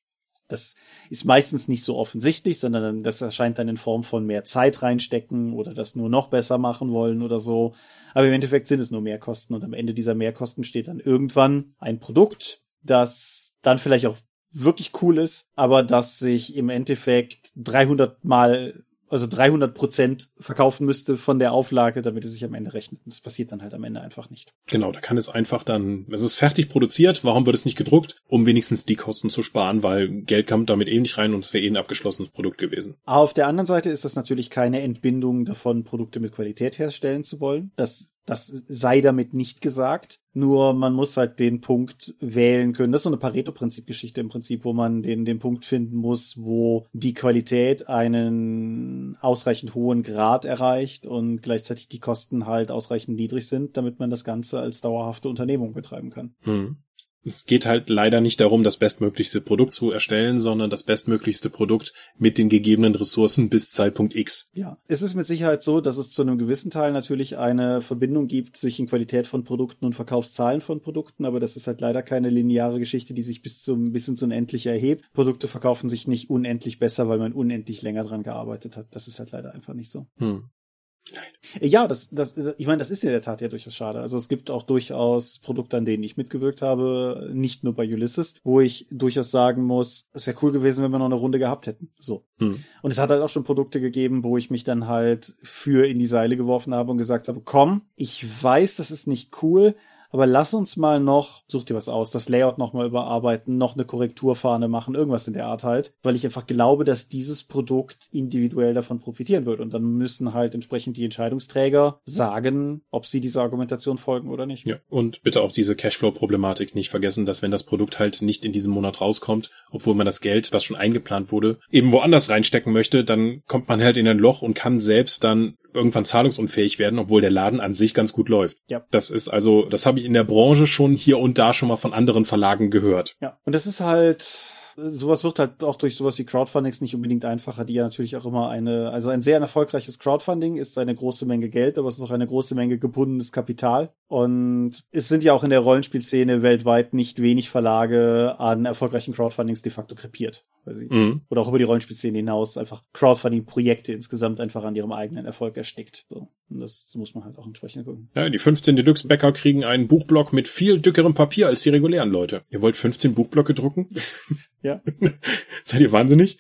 Das ist meistens nicht so offensichtlich, sondern das erscheint dann in Form von mehr Zeit reinstecken oder das nur noch besser machen wollen oder so. Aber im Endeffekt sind es nur Mehrkosten und am Ende dieser Mehrkosten steht dann irgendwann ein Produkt, das dann vielleicht auch wirklich cool ist, aber das sich im Endeffekt 300 mal also 300 Prozent verkaufen müsste von der Auflage, damit es sich am Ende rechnet. Das passiert dann halt am Ende einfach nicht. Genau, da kann es einfach dann, es ist fertig produziert, warum wird es nicht gedruckt? Um wenigstens die Kosten zu sparen, weil Geld kommt damit eh nicht rein und es wäre eh ein abgeschlossenes Produkt gewesen. auf der anderen Seite ist das natürlich keine Entbindung davon, Produkte mit Qualität herstellen zu wollen. Das das sei damit nicht gesagt. Nur man muss halt den Punkt wählen können. Das ist so eine Pareto-Prinzip-Geschichte im Prinzip, wo man den, den Punkt finden muss, wo die Qualität einen ausreichend hohen Grad erreicht und gleichzeitig die Kosten halt ausreichend niedrig sind, damit man das Ganze als dauerhafte Unternehmung betreiben kann. Hm. Es geht halt leider nicht darum, das bestmöglichste Produkt zu erstellen, sondern das bestmöglichste Produkt mit den gegebenen Ressourcen bis Zeitpunkt X. Ja, es ist mit Sicherheit so, dass es zu einem gewissen Teil natürlich eine Verbindung gibt zwischen Qualität von Produkten und Verkaufszahlen von Produkten, aber das ist halt leider keine lineare Geschichte, die sich bis zum bis ins Unendliche erhebt. Produkte verkaufen sich nicht unendlich besser, weil man unendlich länger dran gearbeitet hat. Das ist halt leider einfach nicht so. Hm. Nein. Ja, das, das, ich meine, das ist ja in der Tat ja durchaus schade. Also es gibt auch durchaus Produkte, an denen ich mitgewirkt habe, nicht nur bei Ulysses, wo ich durchaus sagen muss, es wäre cool gewesen, wenn wir noch eine Runde gehabt hätten. So. Hm. Und es hat halt auch schon Produkte gegeben, wo ich mich dann halt für in die Seile geworfen habe und gesagt habe, komm, ich weiß, das ist nicht cool, aber lass uns mal noch, such dir was aus, das Layout noch mal überarbeiten, noch eine Korrekturfahne machen, irgendwas in der Art halt, weil ich einfach glaube, dass dieses Produkt individuell davon profitieren wird. Und dann müssen halt entsprechend die Entscheidungsträger sagen, ob sie dieser Argumentation folgen oder nicht. Ja, und bitte auch diese Cashflow-Problematik nicht vergessen, dass wenn das Produkt halt nicht in diesem Monat rauskommt, obwohl man das Geld, was schon eingeplant wurde, eben woanders reinstecken möchte, dann kommt man halt in ein Loch und kann selbst dann irgendwann zahlungsunfähig werden, obwohl der Laden an sich ganz gut läuft. Ja. Das ist also, das habe ich in der Branche schon hier und da schon mal von anderen Verlagen gehört. Ja. Und das ist halt, sowas wird halt auch durch sowas wie Crowdfundings nicht unbedingt einfacher, die ja natürlich auch immer eine, also ein sehr erfolgreiches Crowdfunding ist eine große Menge Geld, aber es ist auch eine große Menge gebundenes Kapital. Und es sind ja auch in der Rollenspielszene weltweit nicht wenig Verlage an erfolgreichen Crowdfundings de facto krepiert. Weil sie, mhm. Oder auch über die Rollenspielszene hinaus einfach Crowdfunding-Projekte insgesamt einfach an ihrem eigenen Erfolg erstickt. So. Und das muss man halt auch entsprechend gucken. Ja, die 15 Deluxe-Bäcker kriegen einen Buchblock mit viel dickerem Papier als die regulären Leute. Ihr wollt 15 Buchblöcke drucken? ja. Seid ihr wahnsinnig?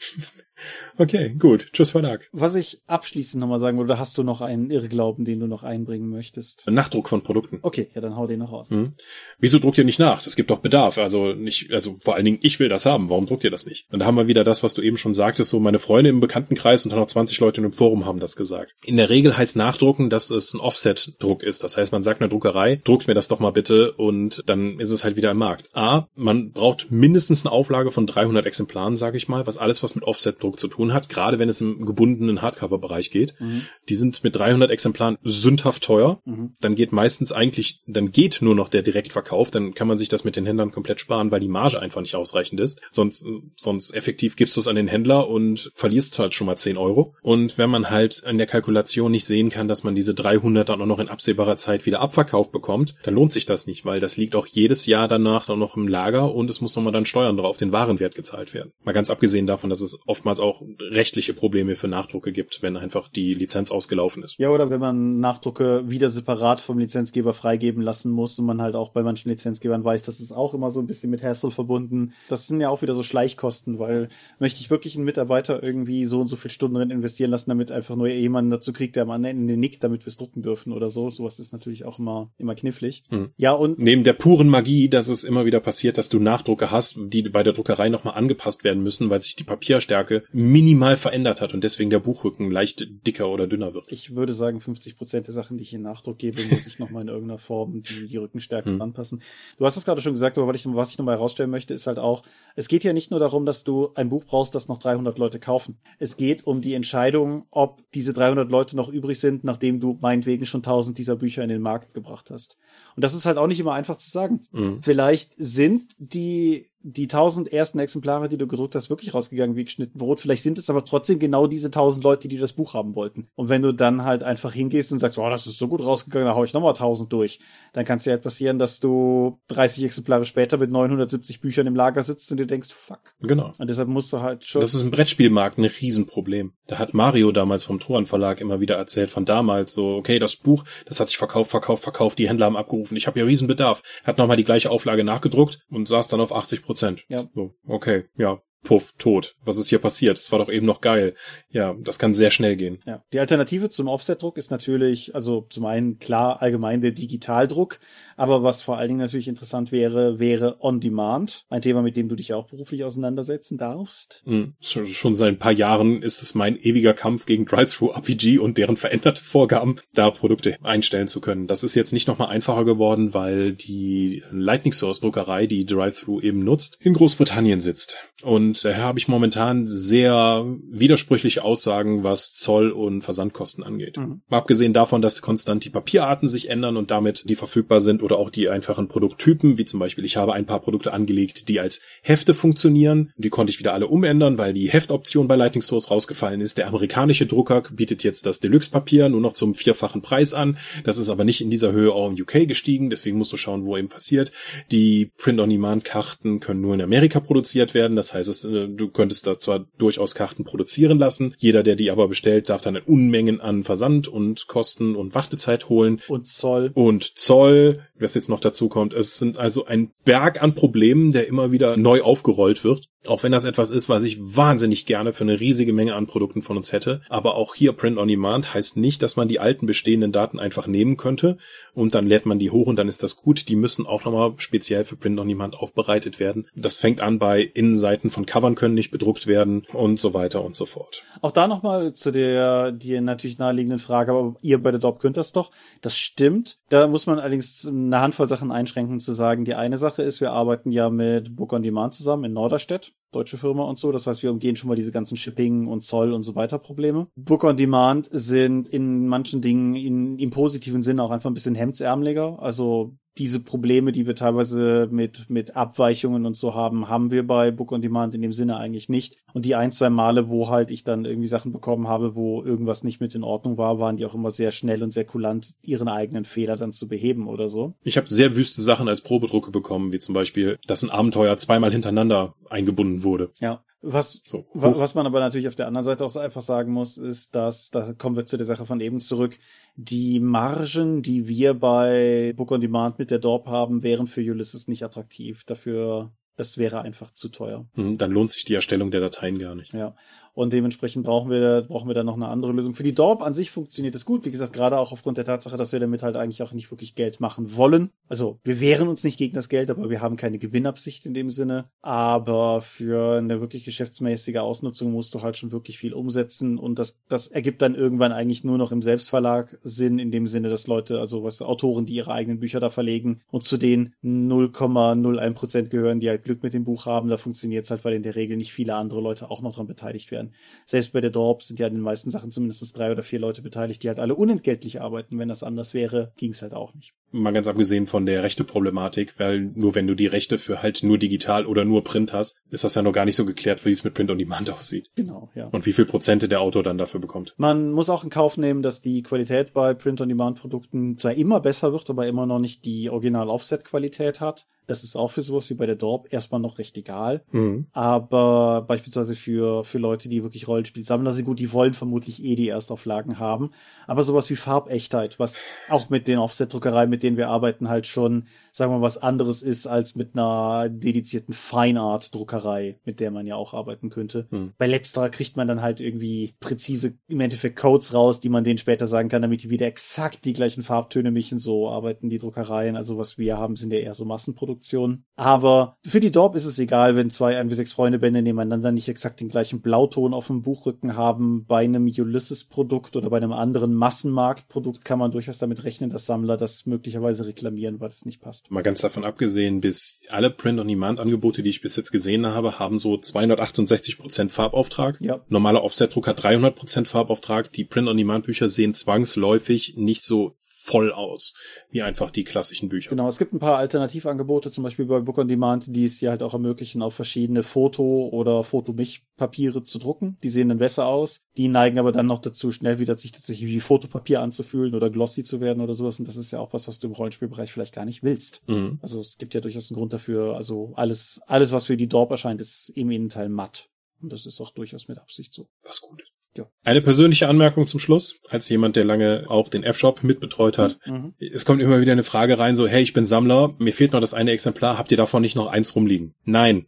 Okay, gut. Tschüss Verlag. Was ich abschließend nochmal sagen würde, hast du noch einen Irrglauben, den du noch einbringen möchtest? Nachdruck von Produkten. Okay, ja, dann hau den noch raus. Mhm. Wieso druckt ihr nicht nach? Es gibt doch Bedarf. Also nicht, also vor allen Dingen, ich will das haben. Warum druckt ihr das nicht? Und da haben wir wieder das, was du eben schon sagtest, so meine Freunde im Bekanntenkreis und dann noch 20 Leute in einem Forum haben das gesagt. In der Regel heißt Nachdrucken, dass es ein Offset-Druck ist. Das heißt, man sagt einer Druckerei, druckt mir das doch mal bitte und dann ist es halt wieder im Markt. A, man braucht mindestens eine Auflage von 300 Exemplaren, sage ich mal, was alles, was mit Offset-Druck zu tun hat, gerade wenn es im gebundenen Hardcover-Bereich geht. Mhm. Die sind mit 300 Exemplaren sündhaft teuer. Mhm. Dann geht meistens eigentlich, dann geht nur noch der Direktverkauf. Dann kann man sich das mit den Händlern komplett sparen, weil die Marge einfach nicht ausreichend ist. Sonst, sonst effektiv gibst du es an den Händler und verlierst halt schon mal 10 Euro. Und wenn man halt in der Kalkulation nicht sehen kann, dass man diese 300 dann auch noch in absehbarer Zeit wieder abverkauft bekommt, dann lohnt sich das nicht, weil das liegt auch jedes Jahr danach dann noch im Lager und es muss nochmal dann Steuern drauf den Warenwert gezahlt werden. Mal ganz abgesehen davon, dass es oftmals auch rechtliche Probleme für Nachdrucke gibt, wenn einfach die Lizenz ausgelaufen ist. Ja, oder wenn man Nachdrucke wieder separat vom Lizenzgeber freigeben lassen muss und man halt auch bei manchen Lizenzgebern weiß, das ist auch immer so ein bisschen mit Hassel verbunden. Das sind ja auch wieder so Schleichkosten, weil möchte ich wirklich einen Mitarbeiter irgendwie so und so viel Stunden drin investieren lassen, damit einfach nur jemanden dazu kriegt, der am Ende nickt, damit wir es drucken dürfen oder so. Sowas ist natürlich auch immer, immer knifflig. Hm. Ja, und. Neben der puren Magie, dass es immer wieder passiert, dass du Nachdrucke hast, die bei der Druckerei nochmal angepasst werden müssen, weil sich die Papierstärke minimal verändert hat und deswegen der Buchrücken leicht dicker oder dünner wird. Ich würde sagen, 50 Prozent der Sachen, die ich in Nachdruck gebe, muss ich nochmal in irgendeiner Form die, die Rückenstärke hm. anpassen. Du hast es gerade schon gesagt, aber was ich, was ich nochmal herausstellen möchte, ist halt auch, es geht ja nicht nur darum, dass du ein Buch brauchst, das noch 300 Leute kaufen. Es geht um die Entscheidung, ob diese 300 Leute noch übrig sind, nachdem du meinetwegen schon 1000 dieser Bücher in den Markt gebracht hast. Und das ist halt auch nicht immer einfach zu sagen. Mhm. Vielleicht sind die die tausend ersten Exemplare, die du gedruckt hast, wirklich rausgegangen wie geschnitten Brot. Vielleicht sind es aber trotzdem genau diese tausend Leute, die das Buch haben wollten. Und wenn du dann halt einfach hingehst und sagst, oh, das ist so gut rausgegangen, da hau ich nochmal tausend durch, dann kann es ja halt passieren, dass du 30 Exemplare später mit 970 Büchern im Lager sitzt und dir denkst, fuck. Genau. Und deshalb musst du halt schon. Das ist im Brettspielmarkt ein Riesenproblem. Da hat Mario damals vom Thoran Verlag immer wieder erzählt, von damals so, okay, das Buch, das hat sich verkauft, verkauft, verkauft, die Händler haben abgerufen, ich habe ja Riesenbedarf. Hat nochmal die gleiche Auflage nachgedruckt und saß dann auf 80 Prozent. Ja. So, okay, ja, puff, tot. Was ist hier passiert? Das war doch eben noch geil. Ja, das kann sehr schnell gehen. Ja. Die Alternative zum Offset-Druck ist natürlich, also zum einen klar allgemein der Digitaldruck, aber was vor allen Dingen natürlich interessant wäre, wäre On-Demand. Ein Thema, mit dem du dich auch beruflich auseinandersetzen darfst. Mhm. Schon seit ein paar Jahren ist es mein ewiger Kampf gegen Drive-Thru-RPG und deren veränderte Vorgaben, da Produkte einstellen zu können. Das ist jetzt nicht nochmal einfacher geworden, weil die Lightning Source Druckerei, die Drive-Thru eben nutzt, in Großbritannien sitzt. Und daher habe ich momentan sehr widersprüchliche Aussagen, was Zoll und Versandkosten angeht. Mhm. Abgesehen davon, dass konstant die Papierarten sich ändern und damit die verfügbar sind oder auch die einfachen Produkttypen, wie zum Beispiel ich habe ein paar Produkte angelegt, die als Hefte funktionieren. Die konnte ich wieder alle umändern, weil die Heftoption bei Lightning Source rausgefallen ist. Der amerikanische Drucker bietet jetzt das Deluxe-Papier nur noch zum vierfachen Preis an. Das ist aber nicht in dieser Höhe auch im UK gestiegen, deswegen musst du schauen, wo eben passiert. Die Print-on-Demand-Karten können nur in Amerika produziert werden. Das heißt, äh, du könntest da zwar durchaus Karten produzieren lassen. Jeder, der die aber bestellt, darf dann Unmengen an Versand und Kosten und Wartezeit holen. Und Zoll. Und Zoll, was jetzt noch dazu kommt. Es sind also ein Berg an Problemen, der immer wieder neu aufgerollt wird. Auch wenn das etwas ist, was ich wahnsinnig gerne für eine riesige Menge an Produkten von uns hätte. Aber auch hier Print on Demand heißt nicht, dass man die alten bestehenden Daten einfach nehmen könnte und dann lädt man die hoch und dann ist das gut. Die müssen auch nochmal speziell für Print on Demand aufbereitet werden. Das fängt an bei Innenseiten von Covern können nicht bedruckt werden und so weiter und so fort. Auch da nochmal zu der, dir natürlich naheliegenden Frage, aber ihr bei der DOP könnt das doch. Das stimmt. Da muss man allerdings eine Handvoll Sachen einschränken zu sagen. Die eine Sache ist, wir arbeiten ja mit Book on Demand zusammen in Norderstedt deutsche Firma und so. Das heißt, wir umgehen schon mal diese ganzen Shipping und Zoll und so weiter Probleme. Book on Demand sind in manchen Dingen in, im positiven Sinne auch einfach ein bisschen hemdsärmeliger. Also diese Probleme, die wir teilweise mit, mit Abweichungen und so haben, haben wir bei Book on Demand in dem Sinne eigentlich nicht. Und die ein, zwei Male, wo halt ich dann irgendwie Sachen bekommen habe, wo irgendwas nicht mit in Ordnung war, waren die auch immer sehr schnell und sehr kulant, ihren eigenen Fehler dann zu beheben oder so. Ich habe sehr wüste Sachen als Probedrucke bekommen, wie zum Beispiel, dass ein Abenteuer zweimal hintereinander eingebunden wurde. Ja. Was, so. was man aber natürlich auf der anderen Seite auch einfach sagen muss, ist, dass, da kommen wir zu der Sache von eben zurück, die Margen, die wir bei Book on Demand mit der Dorp haben, wären für Ulysses nicht attraktiv. Dafür, das wäre einfach zu teuer. Hm, dann lohnt sich die Erstellung der Dateien gar nicht. Ja. Und dementsprechend brauchen wir, brauchen wir dann noch eine andere Lösung. Für die Dorp an sich funktioniert es gut. Wie gesagt, gerade auch aufgrund der Tatsache, dass wir damit halt eigentlich auch nicht wirklich Geld machen wollen. Also, wir wehren uns nicht gegen das Geld, aber wir haben keine Gewinnabsicht in dem Sinne. Aber für eine wirklich geschäftsmäßige Ausnutzung musst du halt schon wirklich viel umsetzen. Und das, das ergibt dann irgendwann eigentlich nur noch im Selbstverlag Sinn, in dem Sinne, dass Leute, also was Autoren, die ihre eigenen Bücher da verlegen und zu den 0,01 Prozent gehören, die halt Glück mit dem Buch haben, da funktioniert es halt, weil in der Regel nicht viele andere Leute auch noch dran beteiligt werden werden. Selbst bei der Dorp sind ja in den meisten Sachen zumindest drei oder vier Leute beteiligt, die halt alle unentgeltlich arbeiten. Wenn das anders wäre, ging es halt auch nicht. Mal ganz abgesehen von der Rechte-Problematik, weil nur wenn du die Rechte für halt nur digital oder nur Print hast, ist das ja noch gar nicht so geklärt, wie es mit Print on Demand aussieht. Genau, ja. Und wie viel Prozente der Autor dann dafür bekommt. Man muss auch in Kauf nehmen, dass die Qualität bei Print on Demand Produkten zwar immer besser wird, aber immer noch nicht die Original-Offset-Qualität hat. Das ist auch für sowas wie bei der Dorp erstmal noch recht egal. Mhm. Aber beispielsweise für, für Leute, die wirklich Rollenspielsammler sind, gut, die wollen vermutlich eh die Erstauflagen haben. Aber sowas wie Farbechtheit, was auch mit den Offset-Druckereien, mit denen wir arbeiten, halt schon, sagen wir mal, was anderes ist als mit einer dedizierten Feinart-Druckerei, mit der man ja auch arbeiten könnte. Mhm. Bei letzterer kriegt man dann halt irgendwie präzise im Endeffekt Codes raus, die man denen später sagen kann, damit die wieder exakt die gleichen Farbtöne mischen. So arbeiten die Druckereien. Also was wir haben, sind ja eher so Massenprodukte. Produktion. Aber für die Dorp ist es egal, wenn zwei 1 wie 6 Freunde Bände nebeneinander nicht exakt den gleichen Blauton auf dem Buchrücken haben. Bei einem Ulysses-Produkt oder bei einem anderen Massenmarktprodukt kann man durchaus damit rechnen, dass Sammler das möglicherweise reklamieren, weil das nicht passt. Mal ganz davon abgesehen, bis alle Print-on-Demand-Angebote, die ich bis jetzt gesehen habe, haben so 268 Prozent Farbauftrag. Ja. Normaler Offset-Druck hat 300 Prozent Farbauftrag. Die Print-on-Demand-Bücher sehen zwangsläufig nicht so voll aus, wie einfach die klassischen Bücher. Genau, es gibt ein paar Alternativangebote, zum Beispiel bei Book on Demand, die es hier halt auch ermöglichen, auf verschiedene Foto- oder Fotomich-Papiere zu drucken. Die sehen dann besser aus. Die neigen aber dann noch dazu, schnell wieder sich tatsächlich wie Fotopapier anzufühlen oder glossy zu werden oder sowas. Und das ist ja auch was, was du im Rollenspielbereich vielleicht gar nicht willst. Mhm. Also es gibt ja durchaus einen Grund dafür. Also alles, alles, was für die Dorp erscheint, ist im Innenteil matt. Und das ist auch durchaus mit Absicht so. Was gut ist. Ja. Eine persönliche Anmerkung zum Schluss, als jemand, der lange auch den F-Shop mitbetreut hat. Mhm. Es kommt immer wieder eine Frage rein, so, hey, ich bin Sammler, mir fehlt noch das eine Exemplar, habt ihr davon nicht noch eins rumliegen? Nein.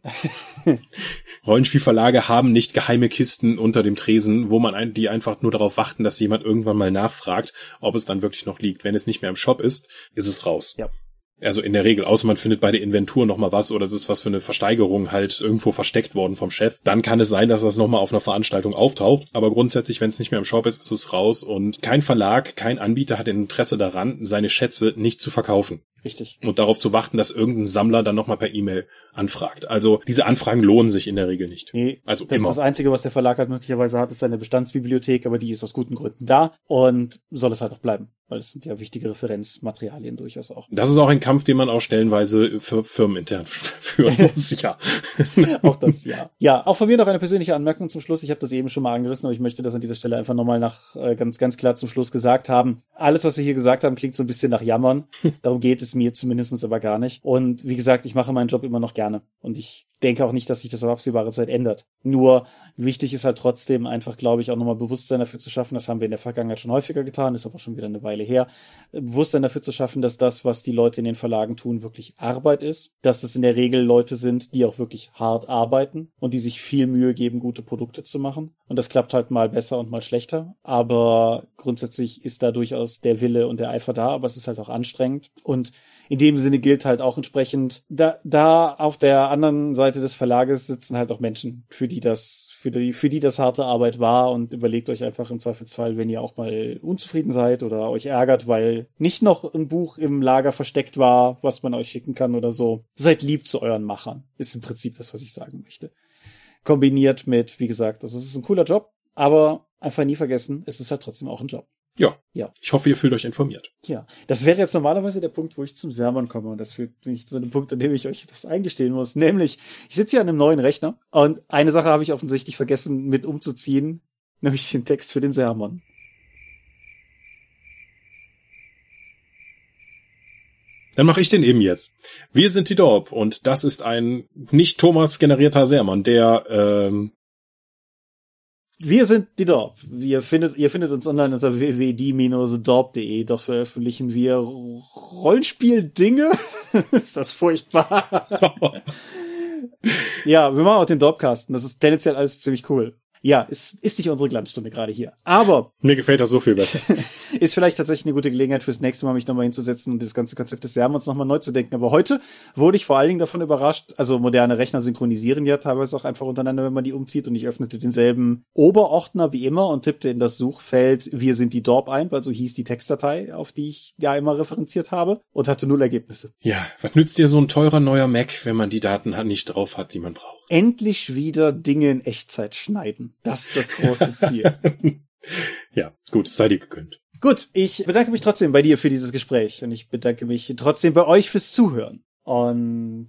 Rollenspielverlage haben nicht geheime Kisten unter dem Tresen, wo man ein, die einfach nur darauf warten, dass jemand irgendwann mal nachfragt, ob es dann wirklich noch liegt. Wenn es nicht mehr im Shop ist, ist es raus. Ja. Also in der Regel, außer man findet bei der Inventur nochmal was oder es ist was für eine Versteigerung halt irgendwo versteckt worden vom Chef, dann kann es sein, dass das nochmal auf einer Veranstaltung auftaucht. Aber grundsätzlich, wenn es nicht mehr im Shop ist, ist es raus und kein Verlag, kein Anbieter hat Interesse daran, seine Schätze nicht zu verkaufen. Richtig. Und darauf zu warten, dass irgendein Sammler dann nochmal per E-Mail anfragt. Also diese Anfragen lohnen sich in der Regel nicht. Nee, Also das immer. ist das Einzige, was der Verlag halt möglicherweise hat, ist seine Bestandsbibliothek, aber die ist aus guten Gründen da und soll es halt auch bleiben, weil es sind ja wichtige Referenzmaterialien durchaus auch. Das ist auch ein Kampf, den man auch stellenweise für firmenintern führen muss, ja. Auch das, ja. Ja, auch von mir noch eine persönliche Anmerkung zum Schluss. Ich habe das eben schon mal angerissen, aber ich möchte das an dieser Stelle einfach nochmal nach äh, ganz, ganz klar zum Schluss gesagt haben. Alles, was wir hier gesagt haben, klingt so ein bisschen nach Jammern. Darum geht es mir zumindest aber gar nicht. Und wie gesagt, ich mache meinen Job immer noch gerne. Und ich denke auch nicht, dass sich das auf absehbare Zeit ändert. Nur wichtig ist halt trotzdem einfach, glaube ich, auch nochmal Bewusstsein dafür zu schaffen. Das haben wir in der Vergangenheit schon häufiger getan, ist aber schon wieder eine Weile her. Bewusstsein dafür zu schaffen, dass das, was die Leute in den Verlagen tun, wirklich Arbeit ist. Dass das in der Regel Leute sind, die auch wirklich hart arbeiten und die sich viel Mühe geben, gute Produkte zu machen. Und das klappt halt mal besser und mal schlechter. Aber grundsätzlich ist da durchaus der Wille und der Eifer da, aber es ist halt auch anstrengend. Und in dem Sinne gilt halt auch entsprechend, da, da auf der anderen Seite des Verlages sitzen halt auch Menschen, für die das, für die, für die das harte Arbeit war und überlegt euch einfach im Zweifelsfall, wenn ihr auch mal unzufrieden seid oder euch ärgert, weil nicht noch ein Buch im Lager versteckt war, was man euch schicken kann oder so. Seid lieb zu euren Machern. Ist im Prinzip das, was ich sagen möchte. Kombiniert mit, wie gesagt, also es ist ein cooler Job, aber einfach nie vergessen, es ist halt trotzdem auch ein Job. Ja. Ja. Ich hoffe, ihr fühlt euch informiert. Ja, das wäre jetzt normalerweise der Punkt, wo ich zum Sermon komme. Und das führt mich zu einem Punkt, an dem ich euch etwas eingestehen muss. Nämlich, ich sitze hier an einem neuen Rechner und eine Sache habe ich offensichtlich vergessen mit umzuziehen, nämlich den Text für den Sermon. Dann mache ich den eben jetzt. Wir sind die Dorp und das ist ein nicht Thomas generierter Sermon, der ähm, Wir sind die Dorp. Wir findet, ihr findet uns online unter www.die-dorp.de. Dort veröffentlichen wir Rollenspiel-Dinge. ist das furchtbar. ja, wir machen auch den Dorpcasten. Das ist tendenziell alles ziemlich cool. Ja, ist, ist nicht unsere Glanzstunde gerade hier. Aber mir gefällt das so viel besser. ist vielleicht tatsächlich eine gute Gelegenheit fürs nächste Mal, mich nochmal hinzusetzen und das ganze Konzept des Sermons nochmal neu zu denken. Aber heute wurde ich vor allen Dingen davon überrascht, also moderne Rechner synchronisieren ja teilweise auch einfach untereinander, wenn man die umzieht und ich öffnete denselben Oberordner wie immer und tippte in das Suchfeld Wir sind die Dorp ein, weil so hieß die Textdatei, auf die ich ja immer referenziert habe und hatte null Ergebnisse. ja, was nützt dir so ein teurer neuer Mac, wenn man die Daten nicht drauf hat, die man braucht? Endlich wieder Dinge in Echtzeit schneiden. Das ist das große Ziel. Ja, gut, sei dir gegönnt. Gut, ich bedanke mich trotzdem bei dir für dieses Gespräch und ich bedanke mich trotzdem bei euch fürs Zuhören. Und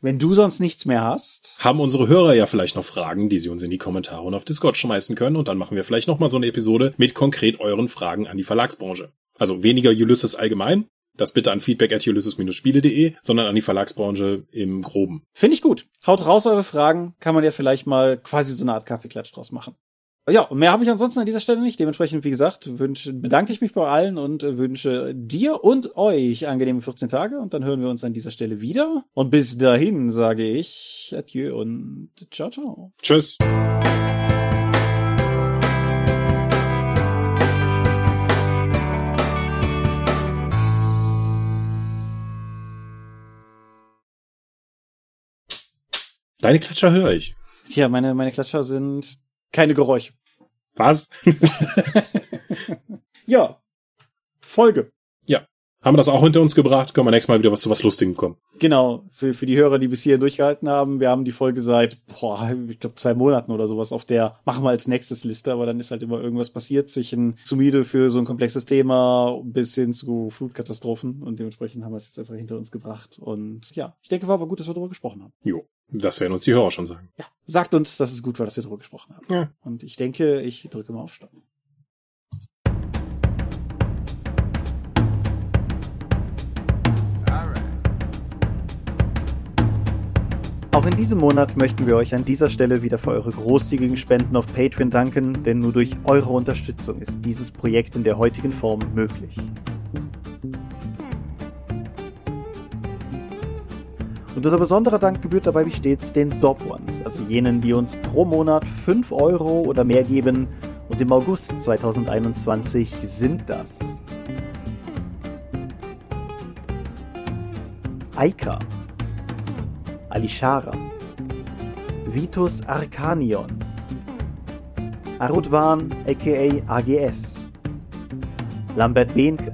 wenn du sonst nichts mehr hast, Haben unsere Hörer ja vielleicht noch Fragen, die sie uns in die Kommentare und auf Discord schmeißen können und dann machen wir vielleicht noch mal so eine Episode mit konkret euren Fragen an die Verlagsbranche. Also weniger Ulysses allgemein, das bitte an feedback at ulysses-spiele.de, sondern an die Verlagsbranche im Groben. finde ich gut. Haut raus eure Fragen, kann man ja vielleicht mal quasi so eine Art Kaffeeklatsch draus machen. Ja, und mehr habe ich ansonsten an dieser Stelle nicht. Dementsprechend, wie gesagt, wünsche, bedanke ich mich bei allen und äh, wünsche dir und euch angenehme 14 Tage und dann hören wir uns an dieser Stelle wieder. Und bis dahin sage ich Adieu und ciao, ciao. Tschüss. Deine Klatscher höre ich. Tja, meine, meine Klatscher sind keine Geräusche. Was? Ja. Folge. Haben wir das auch hinter uns gebracht? Können wir nächstes Mal wieder was zu was Lustigem kommen. Genau, für, für die Hörer, die bis hierhin durchgehalten haben, wir haben die Folge seit, boah, ich glaube zwei Monaten oder sowas auf der machen wir als nächstes Liste, aber dann ist halt immer irgendwas passiert zwischen zu müde für so ein komplexes Thema bis hin zu Flutkatastrophen und dementsprechend haben wir es jetzt einfach hinter uns gebracht und ja, ich denke, war aber gut, dass wir darüber gesprochen haben. Jo, das werden uns die Hörer schon sagen. Ja, sagt uns, dass es gut war, dass wir darüber gesprochen haben. Ja. Und ich denke, ich drücke mal auf Stopp. Auch in diesem Monat möchten wir euch an dieser Stelle wieder für eure großzügigen Spenden auf Patreon danken, denn nur durch eure Unterstützung ist dieses Projekt in der heutigen Form möglich. Und unser besonderer Dank gebührt dabei wie stets den Dop Ones, also jenen, die uns pro Monat 5 Euro oder mehr geben. Und im August 2021 sind das Aika, Alishara, Vitus Arcanion, Arudwan aka AGS, Lambert Behnke,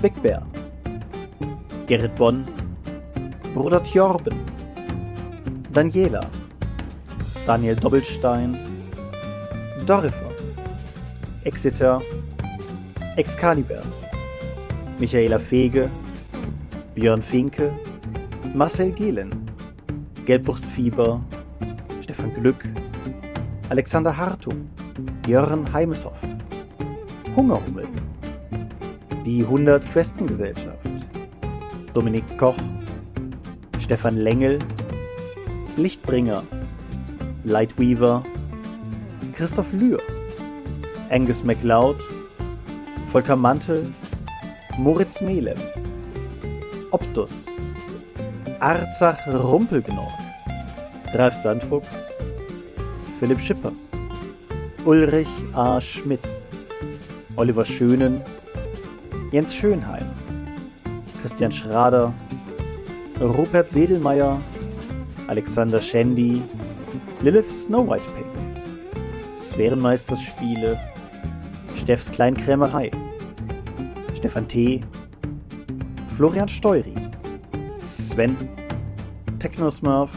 Big Bear, Gerrit Bonn, Bruder Tjorben, Daniela, Daniel Doppelstein, Dorifer, Exeter, Excalibur, Michaela Fege, Björn Finke, Marcel Gehlen, Gelbwurstfieber, Stefan Glück, Alexander Hartung, Jörn Heimeshoff, Hungerhummel, die 100 Questengesellschaft, Dominik Koch, Stefan Lengel, Lichtbringer, Lightweaver, Christoph Lühr, Angus MacLeod, Volker Mantel, Moritz Melem, Optus, Arzach Rumpelgnorg, Ralf Sandfuchs, Philipp Schippers, Ulrich A. Schmidt, Oliver Schönen, Jens Schönheim, Christian Schrader, Rupert Sedelmeier, Alexander Schendi, Lilith Snow White Pink, Sphärenmeisters Spiele, Steffs Kleinkrämerei, Stefan T., Florian Steury, Sven, Technosmurf,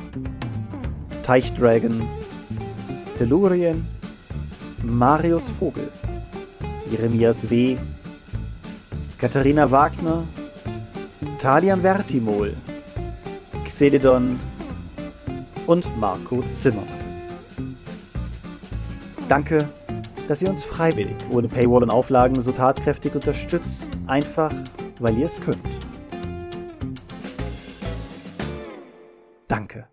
Teichdragon, Delurien, Marius Vogel, Jeremias W., Katharina Wagner, Talian Vertimol, Xedidon und Marco Zimmer. Danke, dass ihr uns freiwillig ohne Paywall und Auflagen so tatkräftig unterstützt, einfach weil ihr es könnt. Danke.